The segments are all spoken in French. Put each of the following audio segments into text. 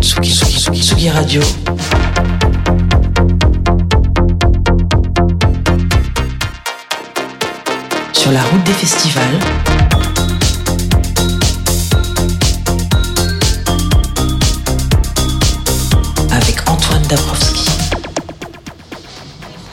Tsugi, Tsugi, Tsugi, Tsugi Radio. Sur la route des festivals. Avec Antoine Dabrowski.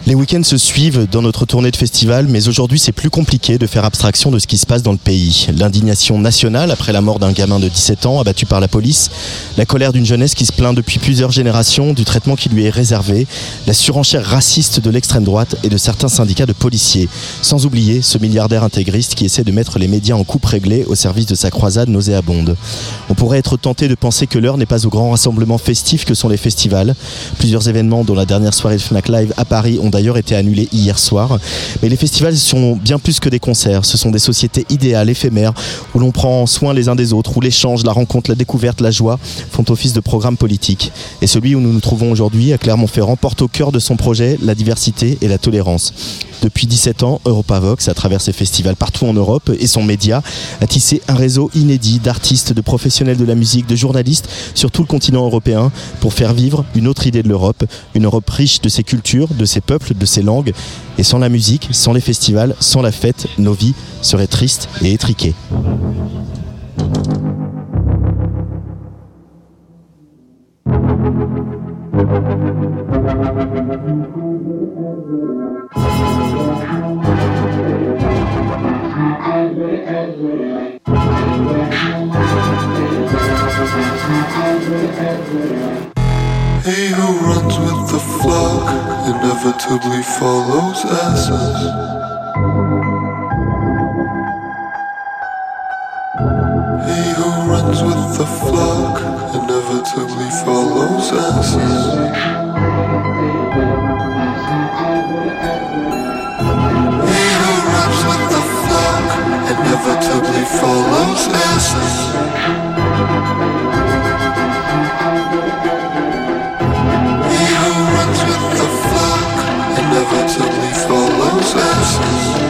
Les week-ends se suivent dans notre tournée de festival, mais aujourd'hui c'est plus compliqué de faire abstraction de ce qui se passe dans le pays. L'indignation nationale après la mort d'un gamin de 17 ans abattu par la police, la colère d'une jeunesse qui se plaint depuis plusieurs générations du traitement qui lui est réservé, la surenchère raciste de l'extrême droite et de certains syndicats de policiers, sans oublier ce milliardaire intégriste qui essaie de mettre les médias en coupe réglée au service de sa croisade nauséabonde. On pourrait être tenté de penser que l'heure n'est pas au grand rassemblement festif que sont les festivals. Plusieurs événements dont la dernière soirée de Fnac Live à Paris ont d'ailleurs été annulés hier soir. Mais les festivals sont bien plus que des concerts. Ce sont des sociétés idéales, éphémères, où l'on prend soin les uns des autres, où l'échange, la rencontre, la découverte, la joie font office de programme politique. Et celui où nous nous trouvons aujourd'hui à Clermont-Ferrand porte au cœur de son projet la diversité et la tolérance. Depuis 17 ans, Europavox, à travers ses festivals partout en Europe et son média, a tissé un réseau inédit d'artistes, de professionnels de la musique, de journalistes sur tout le continent européen pour faire vivre une autre idée de l'Europe, une Europe riche de ses cultures, de ses peuples, de ses langues. Et sans la musique, sans les festivals, sans la fête, nos vies seraient tristes et étriquées. Inevitably follows asses. He who runs with the flock inevitably follows asses. He who runs with the flock inevitably follows asses. Flock inevitably follows asses.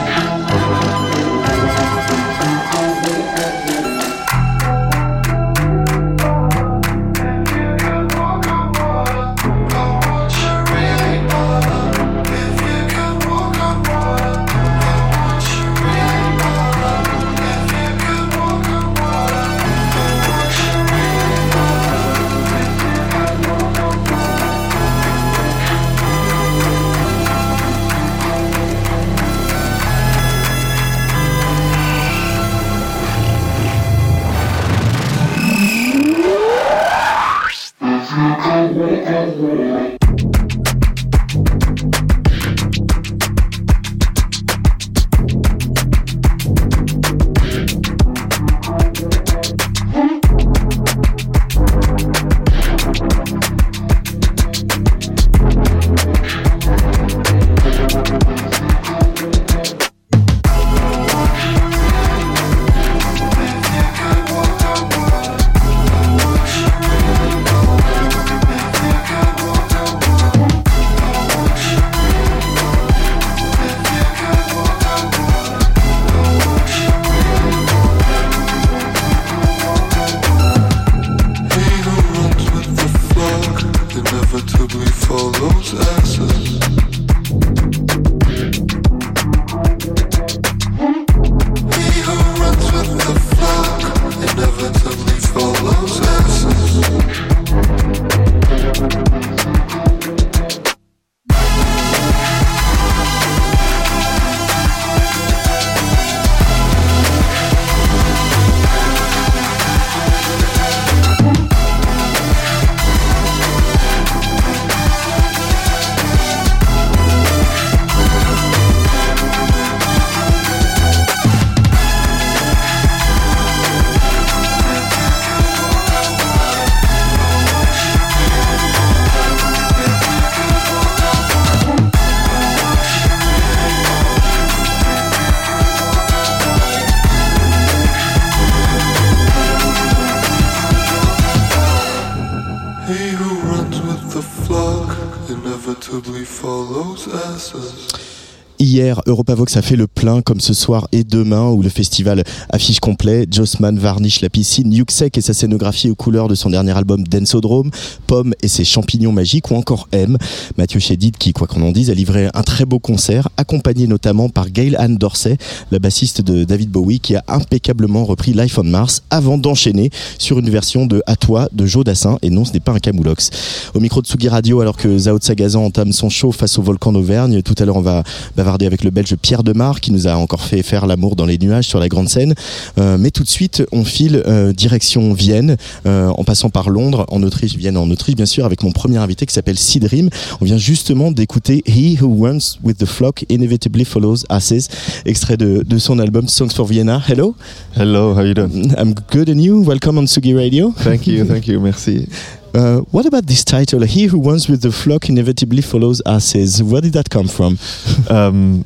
Europavox a fait le plein comme ce soir et demain où le festival affiche complet. Jossman varnish la piscine, Yuxek et sa scénographie aux couleurs de son dernier album Densodrome, Pomme et ses champignons magiques ou encore M. Mathieu Chédid qui, quoi qu'on en dise, a livré un très beau concert accompagné notamment par Gail Anne Dorsey, la bassiste de David Bowie qui a impeccablement repris Life on Mars avant d'enchaîner sur une version de À toi de Joe Dassin et non ce n'est pas un camoulox. Au micro de Sugi Radio alors que Zao Sagazan entame son show face au volcan d'Auvergne, tout à l'heure on va bavarder avec le belge Pierre Demar qui nous a encore fait faire l'amour dans les nuages sur la grande scène. Euh, mais tout de suite, on file euh, direction Vienne, euh, en passant par Londres, en Autriche, Vienne en Autriche bien sûr, avec mon premier invité qui s'appelle Sidrim. On vient justement d'écouter He Who Runs With The Flock Inevitably Follows Asses, extrait de, de son album Songs for Vienna. Hello, Hello, how you doing? I'm good and you? Welcome on Sugi Radio. Thank you, thank you, merci. Uh, what about this title, He Who Runs With The Flock Inevitably Follows Asses? Where did that come from? Um,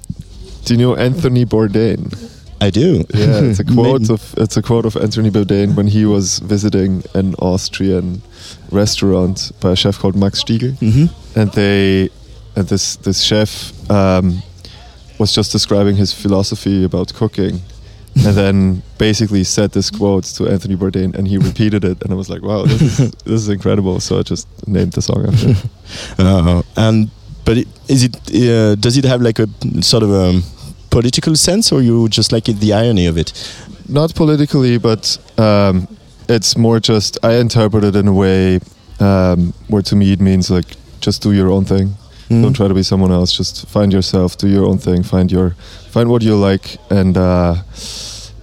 do you know Anthony Bourdain? I do. Yeah, it's a quote Maybe. of it's a quote of Anthony Bourdain when he was visiting an Austrian restaurant by a chef called Max Stiegel, Mhm. and they and this this chef um, was just describing his philosophy about cooking. And then basically said this quote to Anthony Bourdain, and he repeated it, and I was like, "Wow, this is this is incredible!" So I just named the song after. him. Uh, and but it, is it uh, does it have like a sort of a political sense, or you just like it, the irony of it? not politically, but um, it's more just I interpret it in a way um, where to me it means like just do your own thing. Mm. Don't try to be someone else. Just find yourself, do your own thing, find your find what you like, and uh,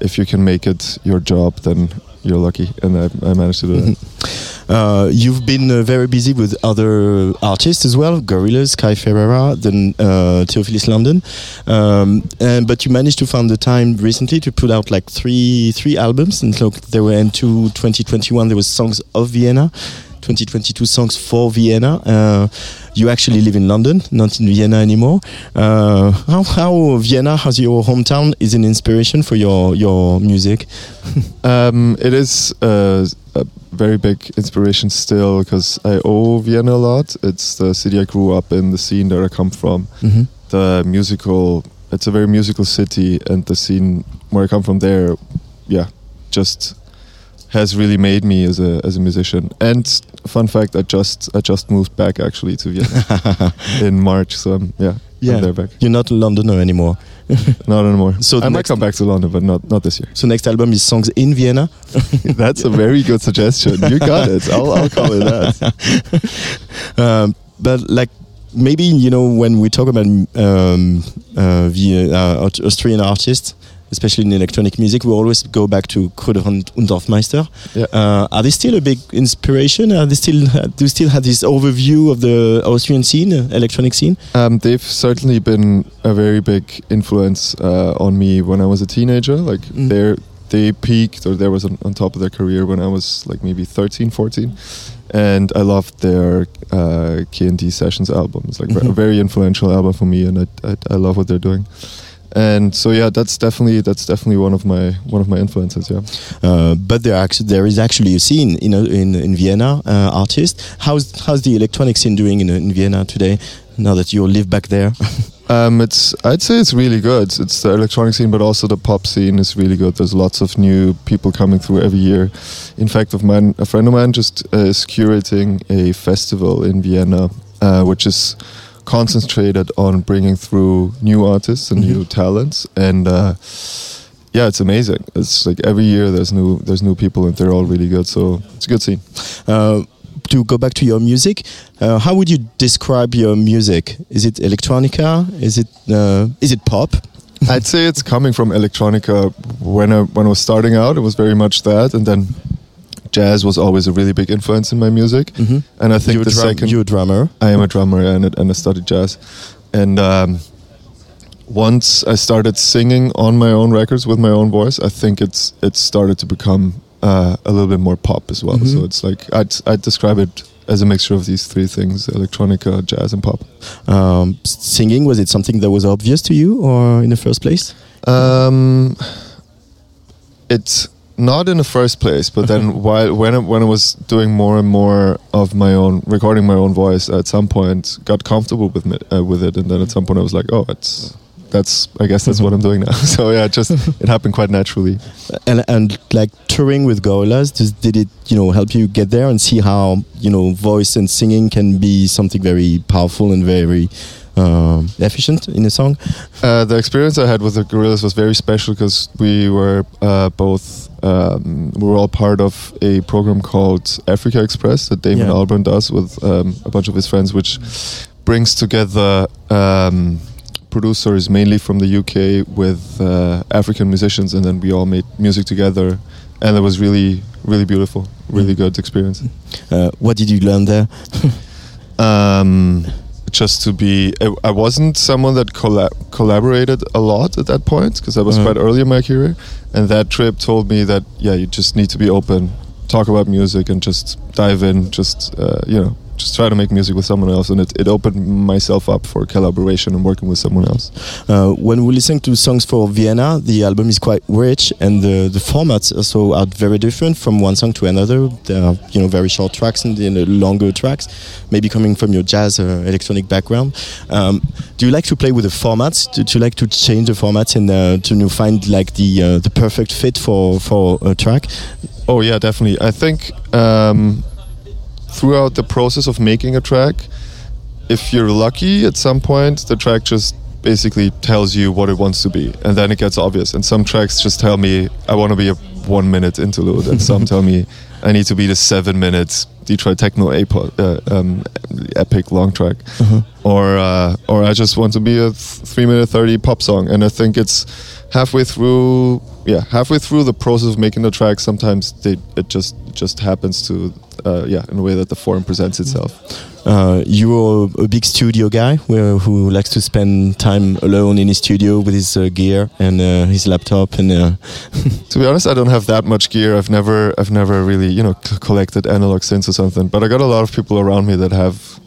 if you can make it your job, then you're lucky. And I, I managed to do that. Uh, you've been uh, very busy with other artists as well, Gorillaz, Kai Ferreira, then uh, Theophilus London. Um, and, but you managed to find the time recently to put out like three three albums. And look, there were into 2021 there was songs of Vienna, 2022 songs for Vienna. Uh, you actually live in London, not in Vienna anymore. Uh, how, how Vienna, as your hometown, is an inspiration for your your music? Um, it is uh, a very big inspiration still because I owe Vienna a lot. It's the city I grew up in, the scene that I come from. Mm-hmm. the musical it's a very musical city and the scene where I come from there yeah just has really made me as a as a musician. And fun fact I just I just moved back actually to Vienna in March so I'm, yeah Yeah. I'm there back. You're not a Londoner anymore. not anymore. So I might come back to London but not not this year. So next album is songs in Vienna. that's a very good suggestion. You got it. I'll, I'll call it that. Um, but like maybe you know when we talk about um, uh, the uh, Austrian artists, especially in electronic music, we always go back to Kruder und und Dorfmeister. Yeah. Uh, are they still a big inspiration? Are they still do you still have this overview of the Austrian scene, electronic scene? Um, they've certainly been a very big influence uh, on me when I was a teenager. Like Mm. they're they peaked or they was on, on top of their career when I was like maybe 13, 14. And I loved their uh, K&D Sessions albums, like Mhm. a very influential album for me, and I, I, I love what they're doing. And so yeah, that's definitely that's definitely one of my one of my influences. Yeah. Uh, but there actually there is actually a scene in in, in Vienna uh, artist. How's how's the electronic scene doing in, in Vienna today? Now that you live back there. Um, it's I'd say it's really good. It's the electronic scene, but also the pop scene is really good. There's lots of new people coming through every year. In fact, of mine, a friend of mine just uh, is curating a festival in Vienna, uh, which is concentrated on bringing through new artists and new talents. And uh, yeah, it's amazing. It's like every year there's new there's new people, and they're all really good. So it's a good scene. Uh, to go back to your music, uh, how would you describe your music? Is it electronica? Is it uh, is it pop? I'd say it's coming from electronica. When I when I was starting out, it was very much that, and then jazz was always a really big influence in my music. Mhm. And I think you're, the drum- second, you're a drummer. I am a drummer and I- and I studied jazz, and um, once I started singing on my own records with my own voice, I think it's it started to become uh, a little bit more pop as well. Mhm. So it's like I'd I'd describe it as a mixture of these three things: electronica, jazz, and pop. Um, singing was it something that was obvious to you, or in the first place? Um, it not in the first place, but then while when I, when I was doing more and more of my own recording my own voice, at some point got comfortable with me, uh, with it, and then at some point I was like, oh, it's that's I guess that's what I'm doing now. so yeah, just it happened quite naturally. And and like touring with Gorillaz, does, did it you know help you get there and see how you know voice and singing can be something very powerful and very um, efficient in a song? Uh, the experience I had with the Gorillas was very special because we were uh, both um, we were all part of a program called Africa Express that Damon Yeah. Albarn does with um, a bunch of his friends, which brings together um, producers mainly from the UK with uh, African musicians, and then we all made music together, and it was really really beautiful, really good experience. Uh, what did you learn there? just to be I, wasn't someone that colla- collaborated a lot at that point because I was Mhm. quite early in my career and that trip told me that yeah you just need to be open talk about music and just dive in just uh, you know just try to make music with someone else and it, it opened myself up for collaboration and working with someone else Uh, when we listen to songs for Vienna, the album is quite rich, and the, the formats also are very different from one song to another. There are you know very short tracks and then uh, longer tracks, maybe coming from your jazz or electronic background. Um, do you like to play with the formats? Do, do you like to change the formats and uh, to you know, find like the uh, the perfect fit for for a track? Oh yeah, definitely. I think um, throughout the process of making a track, if you're lucky, at some point the track just basically tells you what it wants to be, and then it gets obvious. And some tracks just tell me I want to be a one minute interlude, and some tell me I need to be the seven minutes Detroit techno apo- uh, um, epic long track, or uh, or I just want to be a th- three minute thirty pop song. And I think it's halfway through, yeah, halfway through the process of making the track. Sometimes they, it just it just happens to, yeah, in the way that the form presents itself. Uh, you're a big studio guy who likes to spend time alone in his studio with his uh, gear and uh, his laptop and uh, To be honest, I don't have that much gear. I've never, I've never really, you know, c- collected analog synths or something. But I got a lot of people around me that have,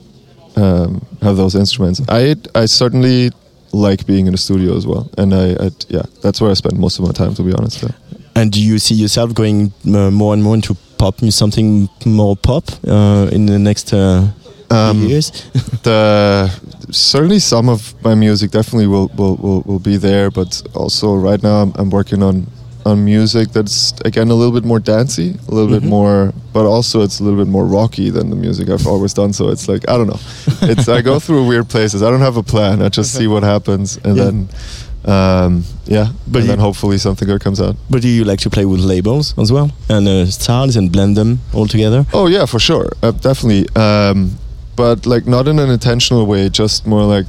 um, have those instruments. I, I certainly like being in the studio as well, and I, I yeah, that's where I spend most of my time. To be honest, yeah. And do you see yourself going uh, more and more into pop, something more pop uh, in the next uh, Um, years? the certainly some of my music definitely will will, will, will be there, but also right now I'm, I'm working on on music that's again a little bit more dancey, a little bit more, but also it's a little bit more rocky than the music I've always done. So it's like I don't know, it's I go through weird places. I don't have a plan. I just see what happens, and Yeah. then um, yeah, But and then hopefully something good comes out. But do you like to play with labels as well and uh, styles and blend them all together? Oh yeah, for sure, uh, definitely. Um, but like not in an intentional way, just more like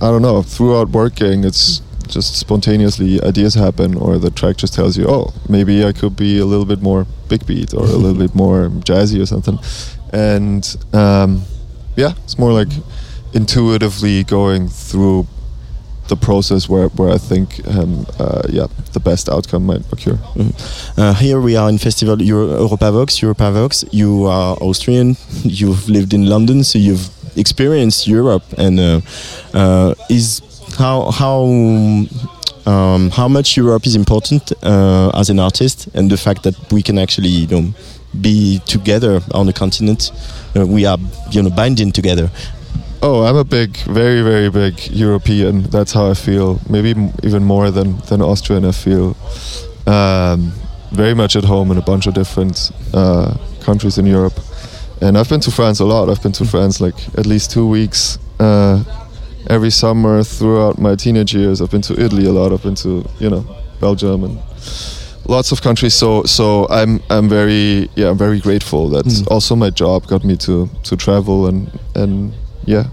I don't know. Throughout working, it's just spontaneously ideas happen, or the track just tells you, oh, maybe I could be a little bit more big beat or a little bit more jazzy or something. And um, yeah, it's more like intuitively going through the process where, where I think um, uh, yeah the best outcome might occur. Uh, here we are in festival Euro- Europavox. Europavox. You are Austrian. You've lived in London, so you've experienced Europe. And uh, uh, is how how um, how much Europe is important uh, as an artist, and the fact that we can actually you know be together on the continent. Uh, we are you know binding together. Oh, I'm a big, very, very big European. That's how I feel. Maybe m- even more than than Austrian. I feel um, very much at home in a bunch of different uh, countries in Europe. And I've been to France a lot. I've been to France like at least two weeks uh, every summer throughout my teenage years. I've been to Italy a lot. I've been to you know Belgium and lots of countries. So so I'm I'm very yeah I'm very grateful that Mm. also my job got me to to travel and and yeah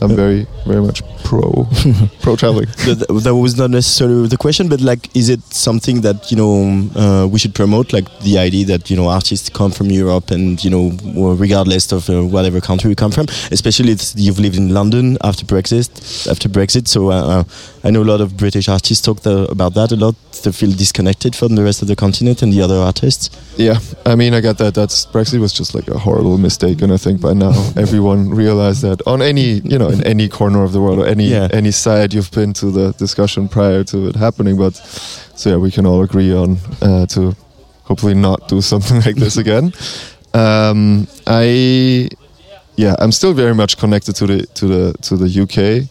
I'm very very much pro pro traveling. that, that was not necessarily the question, but like, is it something that you know uh, we should promote? Like the idea that you know artists come from Europe and you know regardless of uh, whatever country we come from, especially if you've lived in London after Brexit. After Brexit, so uh, uh, I know a lot of British artists talk the, about that a lot. They feel disconnected from the rest of the continent and the other artists. Yeah, I mean I get that. That's Brexit was just like a horrible mistake, and I think by now everyone realized that on any you know in any corner of the world or any Yeah. any side you've been to the discussion prior to it happening. But so yeah, we can all agree on uh, to hopefully not do something like this again. Um, I yeah, I'm still very much connected to the to the to the UK.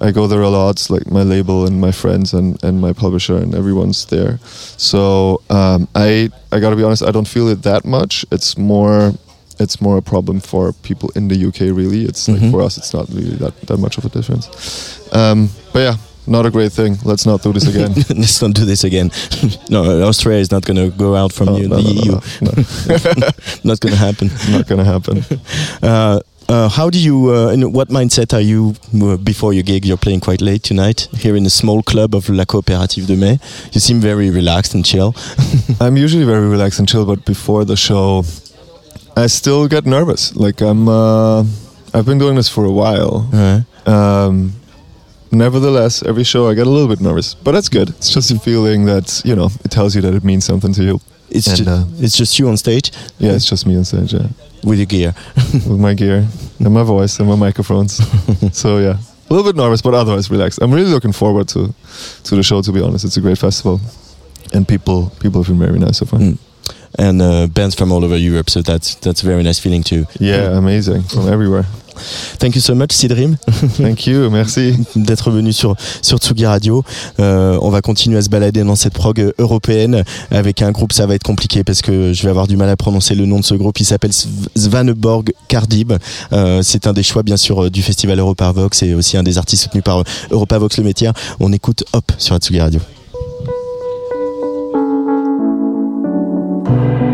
I go there a lot, like my label and my friends and, and my publisher and everyone's there. So um, I I gotta be honest, I don't feel it that much. It's more it's more a problem for people in the UK. Really, it's like Mhm. for us, it's not really that that much of a difference. Um, but yeah, not a great thing. Let's not do this again. Let's not do this again. no, Australia is not going to go out from Oh, you, no, the no, no, EU. no, no. not going to happen. not gonna happen. Uh, uh, how do you, uh, in what mindset are you uh, before your gig? You're playing quite late tonight here in a small club of La Coopérative de Mai. You seem very relaxed and chill. I'm usually very relaxed and chill, but before the show, I still get nervous. Like I'm, uh, I've been doing this for a while. Uh, Um, nevertheless, every show I get a little bit nervous, but that's good. It's just a feeling that you know it tells you that it means something to you. it's, And, ju- uh, it's just you on stage Yeah, it's just me on stage, yeah, with your gear. with my gear and my voice and my microphones. so yeah, a little bit nervous, but otherwise relaxed. I'm really looking forward to to the show. To be honest, it's a great festival, and people people have been very nice so far. Mm. and uh, bands from all over Europe, so that's that's a very nice feeling too. Yeah, amazing from everywhere. Thank you so much, Sidrim. Thank you, merci. d'être venu sur, sur Tsugi Radio. Euh, on va continuer à se balader dans cette prog européenne avec un groupe, ça va être compliqué parce que je vais avoir du mal à prononcer le nom de ce groupe. Il s'appelle Sv- Svaneborg Cardib. Euh, c'est un des choix, bien sûr, euh, du festival Europavox et aussi un des artistes soutenus par Europavox Le Métier. On écoute Hop sur Tsugi Radio. Thank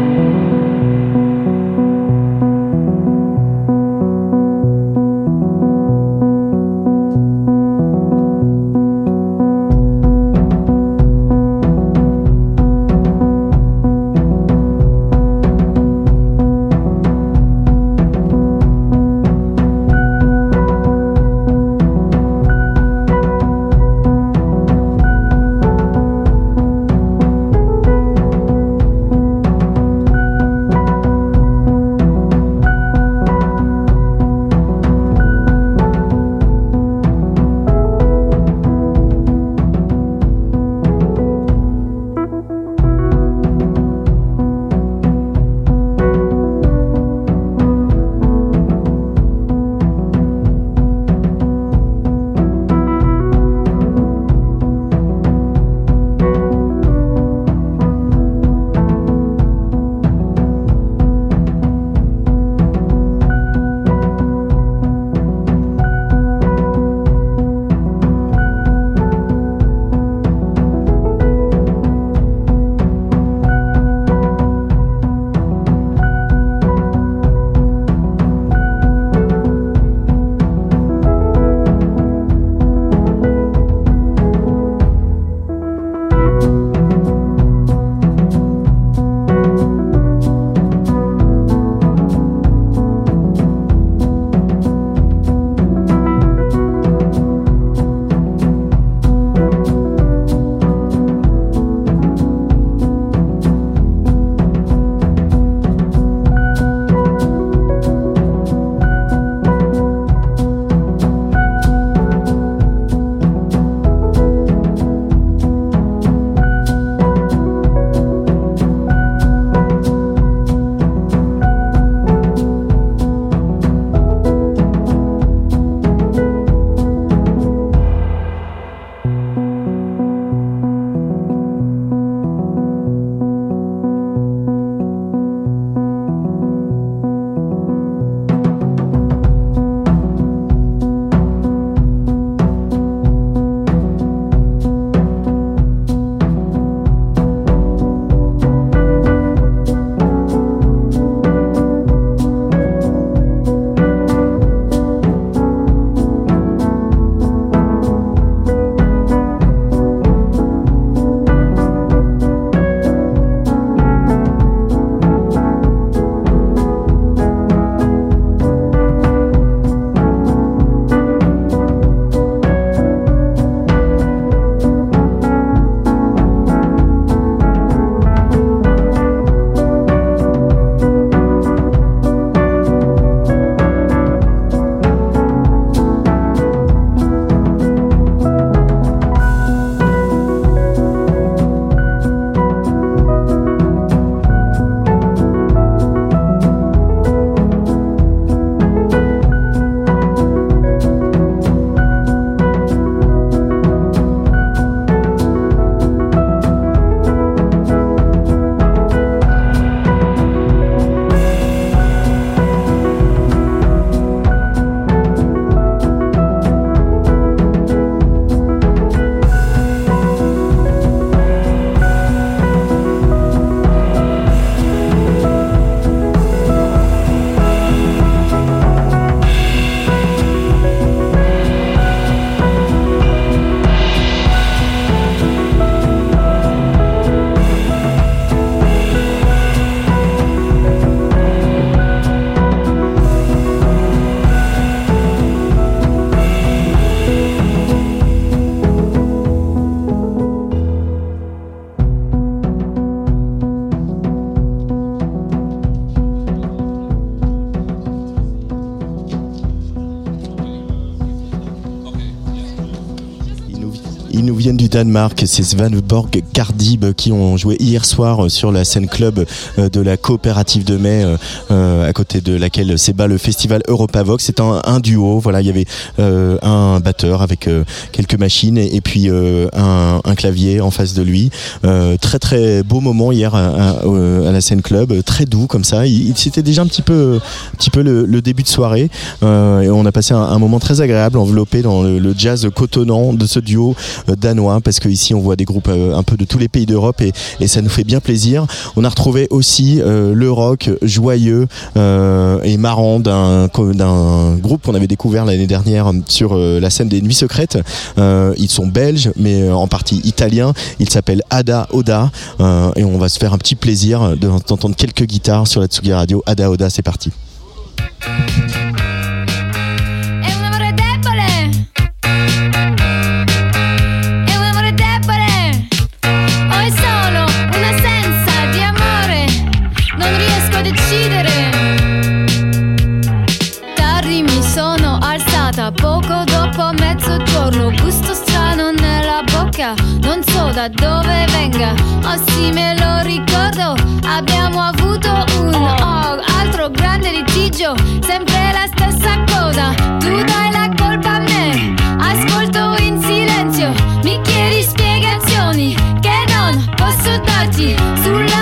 Danemark, c'est Svanborg Cardib qui ont joué hier soir sur la scène club euh, de la coopérative de mai, euh, euh, à côté de laquelle s'ébat le festival Europavox. C'est un, duo, voilà, il y avait un batteur avec quelques machines et, puis un, clavier en face de lui. très très beau moment hier à, la scène club, très doux comme ça. C'était déjà un petit peu, le, début de soirée et on a passé un, moment très agréable enveloppé dans le jazz cotonnant de ce duo danois parce que ici on voit des groupes un peu de tous les pays d'Europe et, et ça nous fait bien plaisir. On a retrouvé aussi euh, le rock joyeux euh, et marrant d'un groupe qu'on avait découvert l'année dernière sur euh, la scène des Nuits Secrètes. ils sont belges, mais en partie italiens. Ils s'appellent Ada Oda et on va se faire un petit plaisir d'entendre quelques guitares sur la Tsugi Radio. Ada Oda, c'est parti. Dove venga. Oh sì, me lo ricordo, abbiamo avuto un oh, altro grande litigio, sempre la stessa cosa. Tu dai la colpa a me, ascolto in silenzio, mi chiedi spiegazioni che non posso darti. Sulla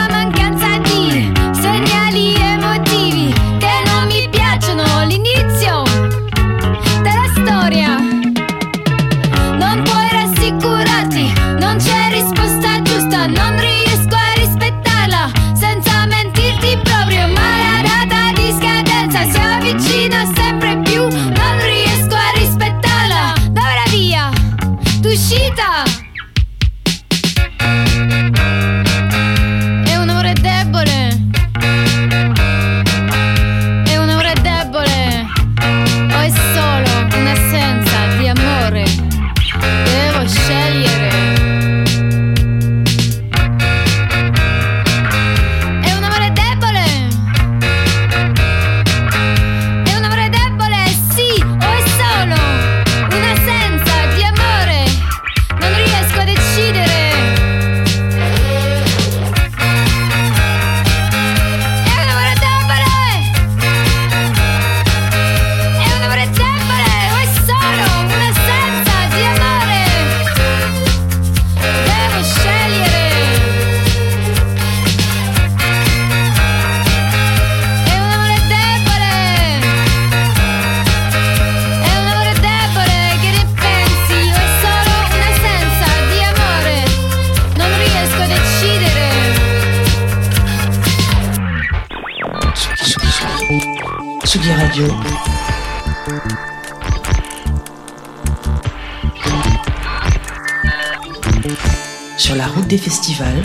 Sur la route des festivals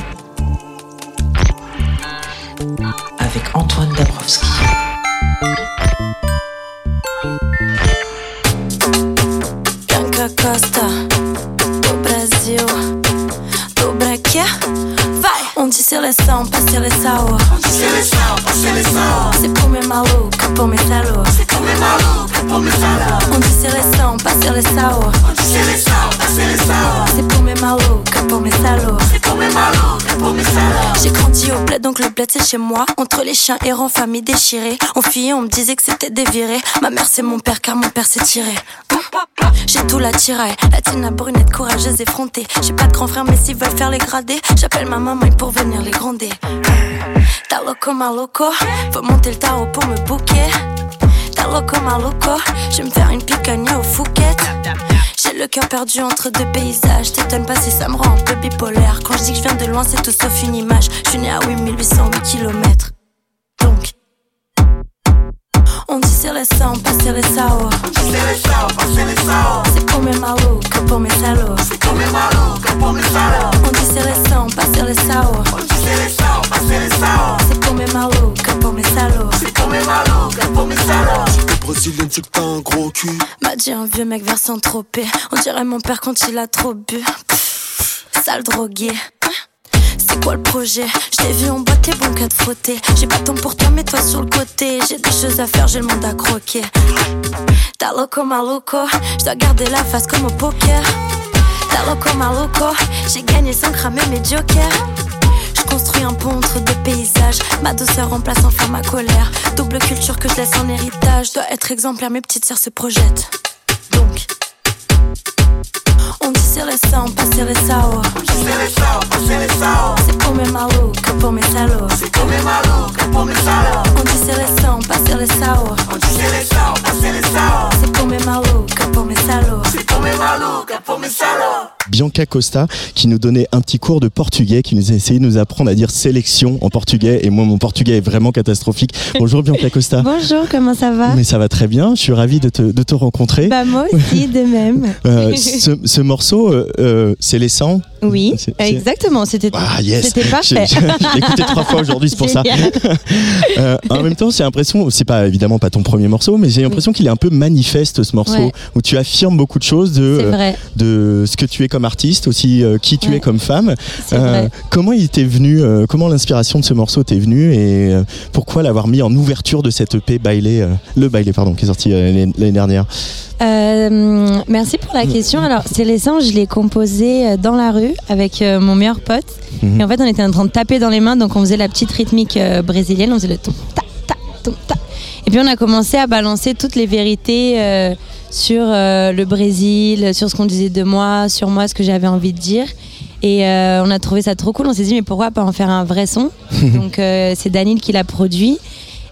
avec Antoine Dabrowski. C'est les sangs, pas c'est les sour. On dit c'est les sangs, pas c'est les sour. C'est pour mes malouques, pour mes salauds. C'est pour mes malouques, pour J'ai grandi au bled, donc le bled c'est chez moi. Entre les chiens errants, famille déchirée. On fuyait, on me disait que c'était déviré. Ma mère c'est mon père, car mon père s'est tiré. J'ai tout la tiraille, latine brunette, courageuse, effrontée. J'ai pas de grand frère, mais s'ils veulent faire les gradés, j'appelle ma maman pour venir les gronder. Ta loco, ma loco, faut monter le tarot pour me bouquer. Ta loco, ma loco, je me faire une picanha au Fouquet. J'ai le cœur perdu entre deux paysages. T'étonnes pas si ça me rend un peu bipolaire. Quand je dis que je viens de loin, c'est tout sauf une image. Je suis né à 8808 km. On dit c'est les sangs, pas c'est. On dit c'est les sangs, pas c'est les sour. C'est pour mes malouques, pour mes salauds. C'est pour mes malouques, pour mes salauds. On dit c'est les sangs, pas c'est les sour. On dit c'est les sangs, pas c'est les sour. C'est pour mes malouques, pour mes salauds. C'est pour mes malouques, pour mes salauds. Brésilienne, c'est que t'as un gros cul. M'a dit un vieux mec vers Saint-Tropez. On dirait mon père quand il a trop bu. Pff, sale drogué. Quoi le projet Je t'ai vu en boîte, t'es bon qu'à te frotter. J'ai pas de temps pour toi, mets toi sur le côté. J'ai des choses à faire, j'ai le monde à croquer. T'as loco, ma loco. Je dois garder la face comme au poker. T'as loco j'ai gagné sans cramer mes jokers. Je construis un pont entre deux paysages. Ma douceur remplace enfin ma colère. Double culture que je laisse en héritage. Dois être exemplaire, mes petites sœurs se projettent. Donc, on dit c'est les sangs, pas c'est les sao. C'est les sao, c'est les sao. C'est pour mes malous que pour mes salauds. C'est comme les malous que pour mes salauds. On dit c'est les sangs, Bianca Costa qui nous donnait un petit cours de portugais, qui nous a essayé de nous apprendre à dire sélection en portugais. Et moi, mon portugais est vraiment catastrophique. Bonjour Bianca Costa. Bonjour, comment ça va? Mais ça va très bien, je suis ravi de te, de te rencontrer. Bah moi aussi, de même. Euh, ce, ce morceau, euh, euh, c'est les sangs Oui, C'est- c'est- exactement, c'était Ah yes parfait. j'ai- écouté trois fois aujourd'hui, c'est pour ça. En même temps, j'ai l'impression, c'est pas évidemment pas ton premier morceau, mais j'ai l'impression qu'il est un peu manifeste ce morceau, Ouais. où tu affirmes beaucoup de choses de, de ce que tu es comme artiste, aussi euh, qui tu Ouais. es comme femme. Euh, comment il t'est venu, euh, comment l'inspiration de ce morceau t'est venue et pourquoi l'avoir mis en ouverture de cette EP Bailé, euh, le Bailé pardon, qui est sorti l'année dernière. Merci pour la question. Alors, c'est les sangs, je l'ai composé dans la rue avec mon meilleur pote. Mhm. Et en fait, on était en train de taper dans les mains, donc on faisait la petite rythmique brésilienne, on faisait le tom ta ta tom ta. Et puis on a commencé à balancer toutes les vérités sur euh, le Brésil, sur ce qu'on disait de moi, sur moi, ce que j'avais envie de dire. Et euh, on a trouvé ça trop cool. On s'est dit mais pourquoi pas en faire un vrai son Donc euh, c'est Daniel qui l'a produit.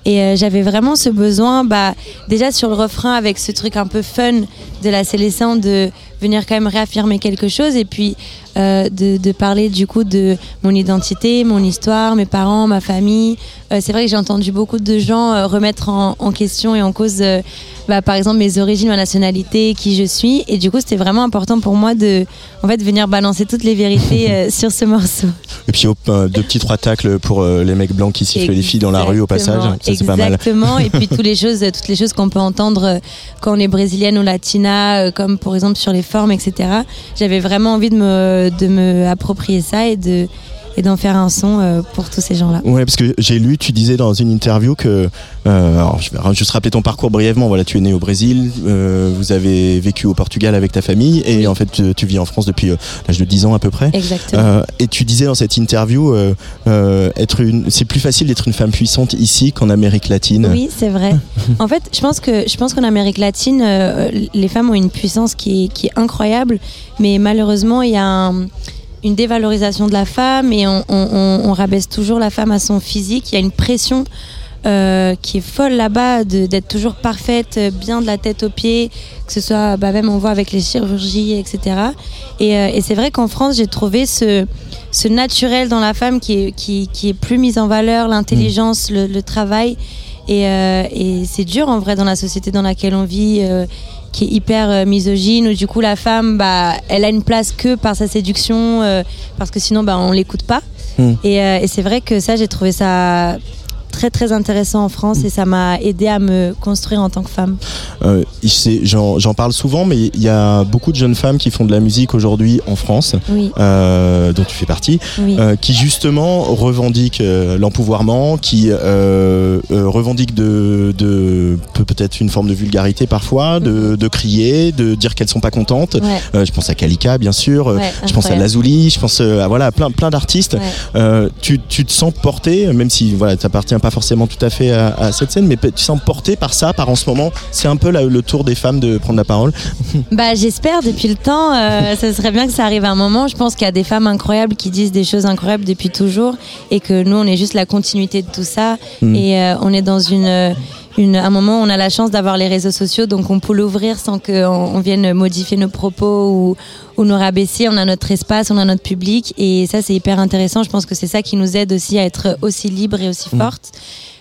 Et j'avais vraiment ce besoin, bah, déjà sur le refrain avec ce truc un peu fun de la Célestin de venir quand même réaffirmer quelque chose et puis euh, de, de parler du coup de mon identité, mon histoire, mes parents, ma famille. Euh, c'est vrai que j'ai entendu beaucoup de gens euh, remettre en, en question et en cause, bah, par exemple, mes origines, ma nationalité, qui je suis. Et du coup, c'était vraiment important pour moi de, en fait, venir balancer toutes les vérités sur ce morceau. Et puis hop, deux petits trois tacles pour les mecs blancs qui sifflent les filles dans la rue au passage, ça c'est pas mal. Exactement. Et puis toutes les choses, toutes les choses qu'on peut entendre quand on est brésilienne ou latina, comme par exemple sur les formes, etc. J'avais vraiment envie de me, de me approprier ça et de et d'en faire un son euh, pour tous ces gens-là. Ouais, parce que j'ai lu, tu disais dans une interview que, euh, alors je vais juste rappeler ton parcours brièvement. Voilà, tu es né au Brésil, euh, vous avez vécu au Portugal avec ta famille, et en fait tu, tu vis en France depuis euh, l'âge de 10 ans à peu près. Exactement. Et tu disais dans cette interview, être une, c'est plus facile d'être une femme puissante ici qu'en Amérique latine. Oui, c'est vrai. en fait, je pense que je pense qu'en Amérique latine, les femmes ont une puissance qui est, qui est incroyable, mais malheureusement, il y a un- une dévalorisation de la femme et on, on- on- on rabaisse toujours la femme à son physique. Il y a une pression euh, qui est folle là-bas d'être toujours parfaite, euh, bien de la tête aux pieds, que ce soit bah, même on voit avec les chirurgies, etc. Et, euh, et c'est vrai qu'en France, j'ai trouvé ce, ce naturel dans la femme qui est, qui, qui est plus mis en valeur, l'intelligence, le, le travail. Et, euh, et c'est dur en vrai dans la société dans laquelle on vit, euh, qui est hyper euh, misogyne, où du coup la femme, bah, elle a une place que par sa séduction, euh, parce que sinon bah, on l'écoute pas. Mm. Et, euh, et c'est vrai que ça, j'ai trouvé ça très très intéressant en France et ça m'a aidé à me construire en tant que femme. Euh, J'en parle souvent, mais il y a beaucoup de jeunes femmes qui font de la musique aujourd'hui en France, Oui, euh, dont tu fais partie. oui. euh, qui justement revendiquent euh, l'empouvoirment, qui revendiquent de, de peut- peut-être une forme de vulgarité parfois, de, de crier, de dire qu'elles sont pas contentes. Ouais, je pense à Kalika bien sûr, ouais, je pense à. Lazuli, je pense à voilà plein plein d'artistes. Ouais. Tu, tu te sens porté, même si voilà t'appartiens pas forcément tout à fait à, à cette scène, mais tu sens porté par ça, par en ce moment. C'est un peu la- le tour des femmes de prendre la parole. Bah j'espère depuis le temps. Euh, ça serait bien que ça arrive à un moment. Je pense qu'il y a des femmes incroyables qui disent des choses incroyables depuis toujours et que nous on est juste la continuité de tout ça. Mm. Et euh, on est dans une, une un moment on a la chance d'avoir les réseaux sociaux, donc on peut l'ouvrir sans qu'on on vienne modifier nos propos ou, ou nous rabaisser. On a notre espace, on a notre public et ça c'est hyper intéressant. Je pense que c'est ça qui nous aide aussi à être aussi libres et aussi fortes.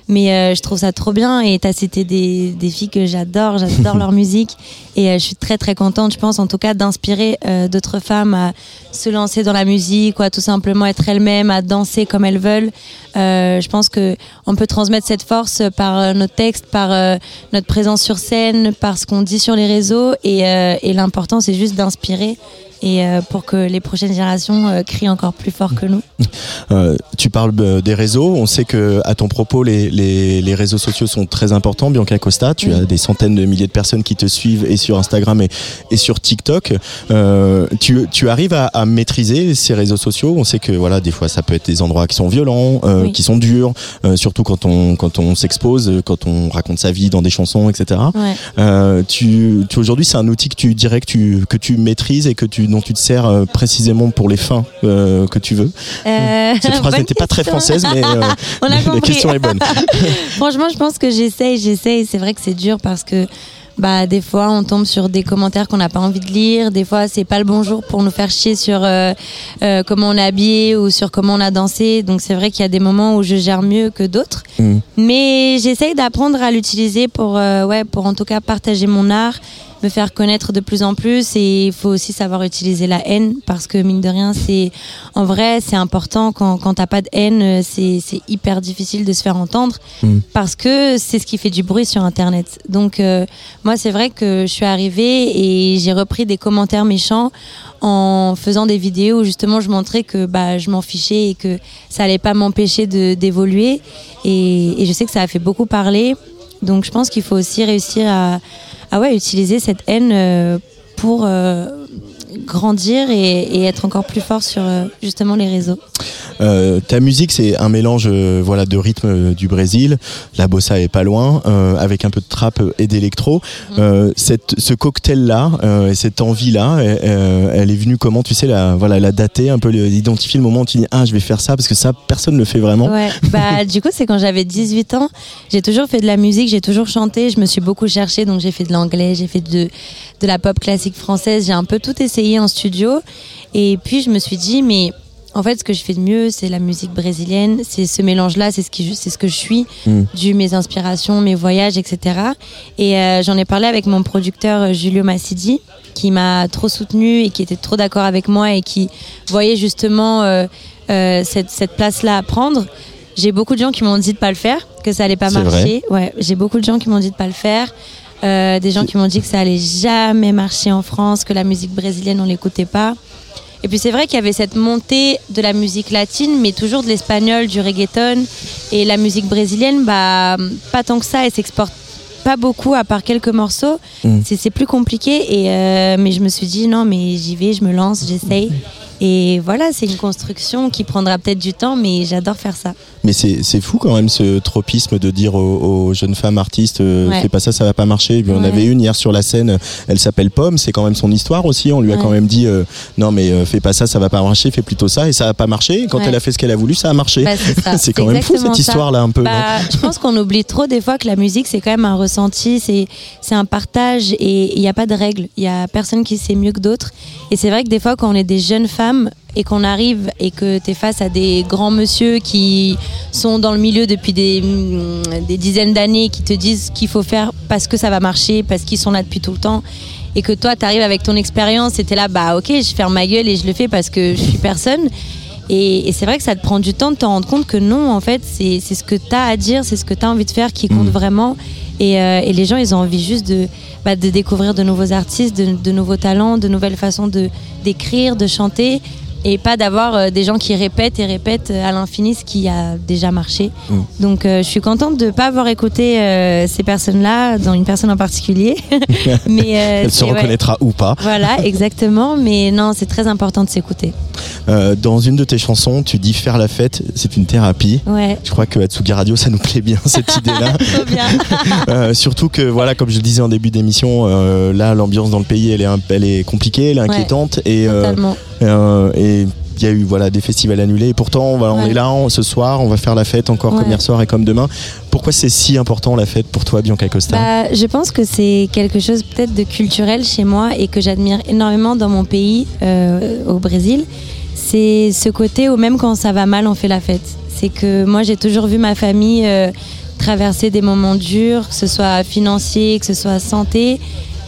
Mais euh, je trouve ça trop bien et t'as cité des, filles que j'adore, j'adore leur musique et euh, je suis très très contente, je pense en tout cas d'inspirer euh, d'autres femmes à se lancer dans la musique ou à tout simplement être elles-mêmes, à danser comme elles veulent. Je pense que on peut transmettre cette force par nos textes, par notre présence sur scène, par ce qu'on dit sur les réseaux et l'important c'est juste d'inspirer et euh, pour que les prochaines générations euh, crient encore plus fort que nous. Euh, tu parles des réseaux. On sait que à ton propos, les, les, les réseaux sociaux sont très importants. Bianca Costa, tu Oui. as des centaines de milliers de personnes qui te suivent et sur Instagram et, et sur TikTok. Euh, tu, tu arrives à, à maîtriser ces réseaux sociaux? On sait que voilà, des fois, ça peut être des endroits qui sont violents, euh, Oui. qui sont durs, surtout quand on quand on s'expose, quand on raconte sa vie dans des chansons, etc. Ouais. Tu, tu aujourd'hui, c'est un outil que tu dirais que tu que tu maîtrises et que tu dont tu te sers euh, précisément pour les fins euh, que tu veux. Euh, Cette phrase n'était pas très française, mais On a la compris. question est bonne. Franchement, je pense que j'essaye, j'essaye. C'est vrai que c'est dur parce que bah des fois on tombe sur des commentaires qu'on n'a pas envie de lire. Des fois c'est pas le bon jour pour nous faire chier sur euh, euh, comment on est habillé ou sur comment on a dansé. Donc c'est vrai qu'il y a des moments où je gère mieux que d'autres. Mm. Mais j'essaye d'apprendre à l'utiliser pour euh, ouais pour en tout cas partager mon art me faire connaître de plus en plus et il faut aussi savoir utiliser la haine parce que mine de rien c'est en vrai c'est important. Quand, quand t'as pas de haine c'est c'est hyper difficile de se faire entendre Mm. parce que c'est ce qui fait du bruit sur internet. Donc euh, moi c'est vrai que je suis arrivée et j'ai repris des commentaires méchants en faisant des vidéos où justement je montrais que bah, je m'en fichais et que ça allait pas m'empêcher de- d'évoluer. Et, et je sais que ça a fait beaucoup parler donc je pense qu'il faut aussi réussir à, utiliser cette haine euh, pour euh, grandir et, et être encore plus fort sur euh, justement les réseaux. Euh, ta musique, c'est un mélange euh, voilà, de rythme euh, du Brésil. La bossa est pas loin, avec un peu de trap et d'électro. Mhm. Cette, ce cocktail-là et cette envie-là, elle, elle est venue comment Tu sais, la, voilà, la dater, un peu identifier le moment où tu dis Ah, je vais faire ça, parce que ça, personne ne le fait vraiment. Ouais, bah du coup c'est quand j'avais 18 ans, j'ai toujours fait de la musique, j'ai toujours chanté, je me suis beaucoup cherchée donc j'ai fait de l'anglais, j'ai fait de de la pop classique française, j'ai un peu tout essayé en studio et puis je me suis dit mais en fait, ce que je fais de mieux, c'est la musique brésilienne. C'est ce mélange-là, c'est ce qui, c'est ce que je suis, Mm. dû mes inspirations, mes voyages, etc. Et euh, j'en ai parlé avec mon producteur euh, Julio Massidi, qui m'a trop soutenu et qui était trop d'accord avec moi et qui voyait justement euh, euh, cette, cette place-là à prendre. J'ai beaucoup de gens qui m'ont dit de pas le faire, que ça allait pas marcher. Ouais, j'ai beaucoup de gens qui m'ont dit de pas le faire. Euh, des gens qui m'ont dit que ça allait jamais marcher en France, que la musique brésilienne on l'écoutait pas. Et puis c'est vrai qu'il y avait cette montée de la musique latine, mais toujours de l'espagnol, du reggaeton. Et la musique brésilienne, bah, pas tant que ça, elle s'exporte pas beaucoup à part quelques morceaux. Mm. C'est c'est plus compliqué. Et euh, mais je me suis dit non, mais j'y vais, je me lance, j'essaye. Et voilà, c'est une construction qui prendra peut-être du temps, mais j'adore faire ça. Mais c'est fou quand même ce tropisme de dire aux, aux jeunes femmes artistes euh, Ouais. fais pas ça, ça va pas marcher. Et puis on Ouais. avait une hier sur la scène, elle s'appelle Pomme, c'est quand même son histoire aussi. On lui a Ouais. quand même dit euh, non mais euh, fais pas ça, ça va pas marcher, fais plutôt ça et ça a pas marché. Et quand elle a fait ce qu'elle a voulu, ça a marché. Bah, c'est quand même fou cette ça. histoire là un peu. Bah, je pense qu'on oublie trop des fois que la musique c'est quand même un ressenti, c'est c'est un partage et il n'y a pas de règles. Il y a personne qui sait mieux que d'autres. Et c'est vrai que des fois quand on est des jeunes femmes et qu'on arrive et que tu es face à des grands monsieur qui sont dans le milieu depuis des, mm, des dizaines d'années qui te disent qu'il faut faire parce que ça va marcher, parce qu'ils sont là depuis tout le temps et que toi tu arrives avec ton expérience et tu es là bah OK, je ferme ma gueule et je le fais parce que je suis personne. Et, et c'est vrai que ça te prend du temps de te rendre compte que non, en fait, c'est ce que tu as à dire, c'est ce que tu as envie de faire qui compte Mm. vraiment. Et, euh, et les gens, ils ont envie juste de, bah, de découvrir de nouveaux artistes, de, de nouveaux talents, de nouvelles façons de d'écrire, de chanter. Et pas d'avoir euh, des gens qui répètent et répètent euh, à l'infini ce qui a déjà marché. Mm. Donc euh, je suis contente de ne pas avoir écouté euh, ces personnes-là, dans une personne en particulier. Mais euh, elle se ouais. reconnaîtra ou pas. Voilà, exactement. Mais non, c'est très important de s'écouter. Dans une de tes chansons, tu dis faire la fête, c'est une thérapie. Ouais. Je crois que Atsugi Radio, ça nous plaît bien cette idée-là. Bien. Surtout que voilà, comme je le disais en début d'émission, là l'ambiance dans le pays, elle est, un- elle est compliquée, elle est inquiétante et euh, Il y a eu voilà des festivals annulés et pourtant on Ouais. est là on- ce soir, on va faire la fête encore comme hier soir et comme demain. Pourquoi c'est si important la fête pour toi, Bianca Costa? Bah, je pense que c'est quelque chose peut-être de culturel chez moi et que j'admire énormément dans mon pays, euh, au Brésil. C'est ce côté où même quand ça va mal, on fait la fête. C'est que moi, j'ai toujours vu ma famille euh, traverser des moments durs, que ce soit financier, que ce soit santé,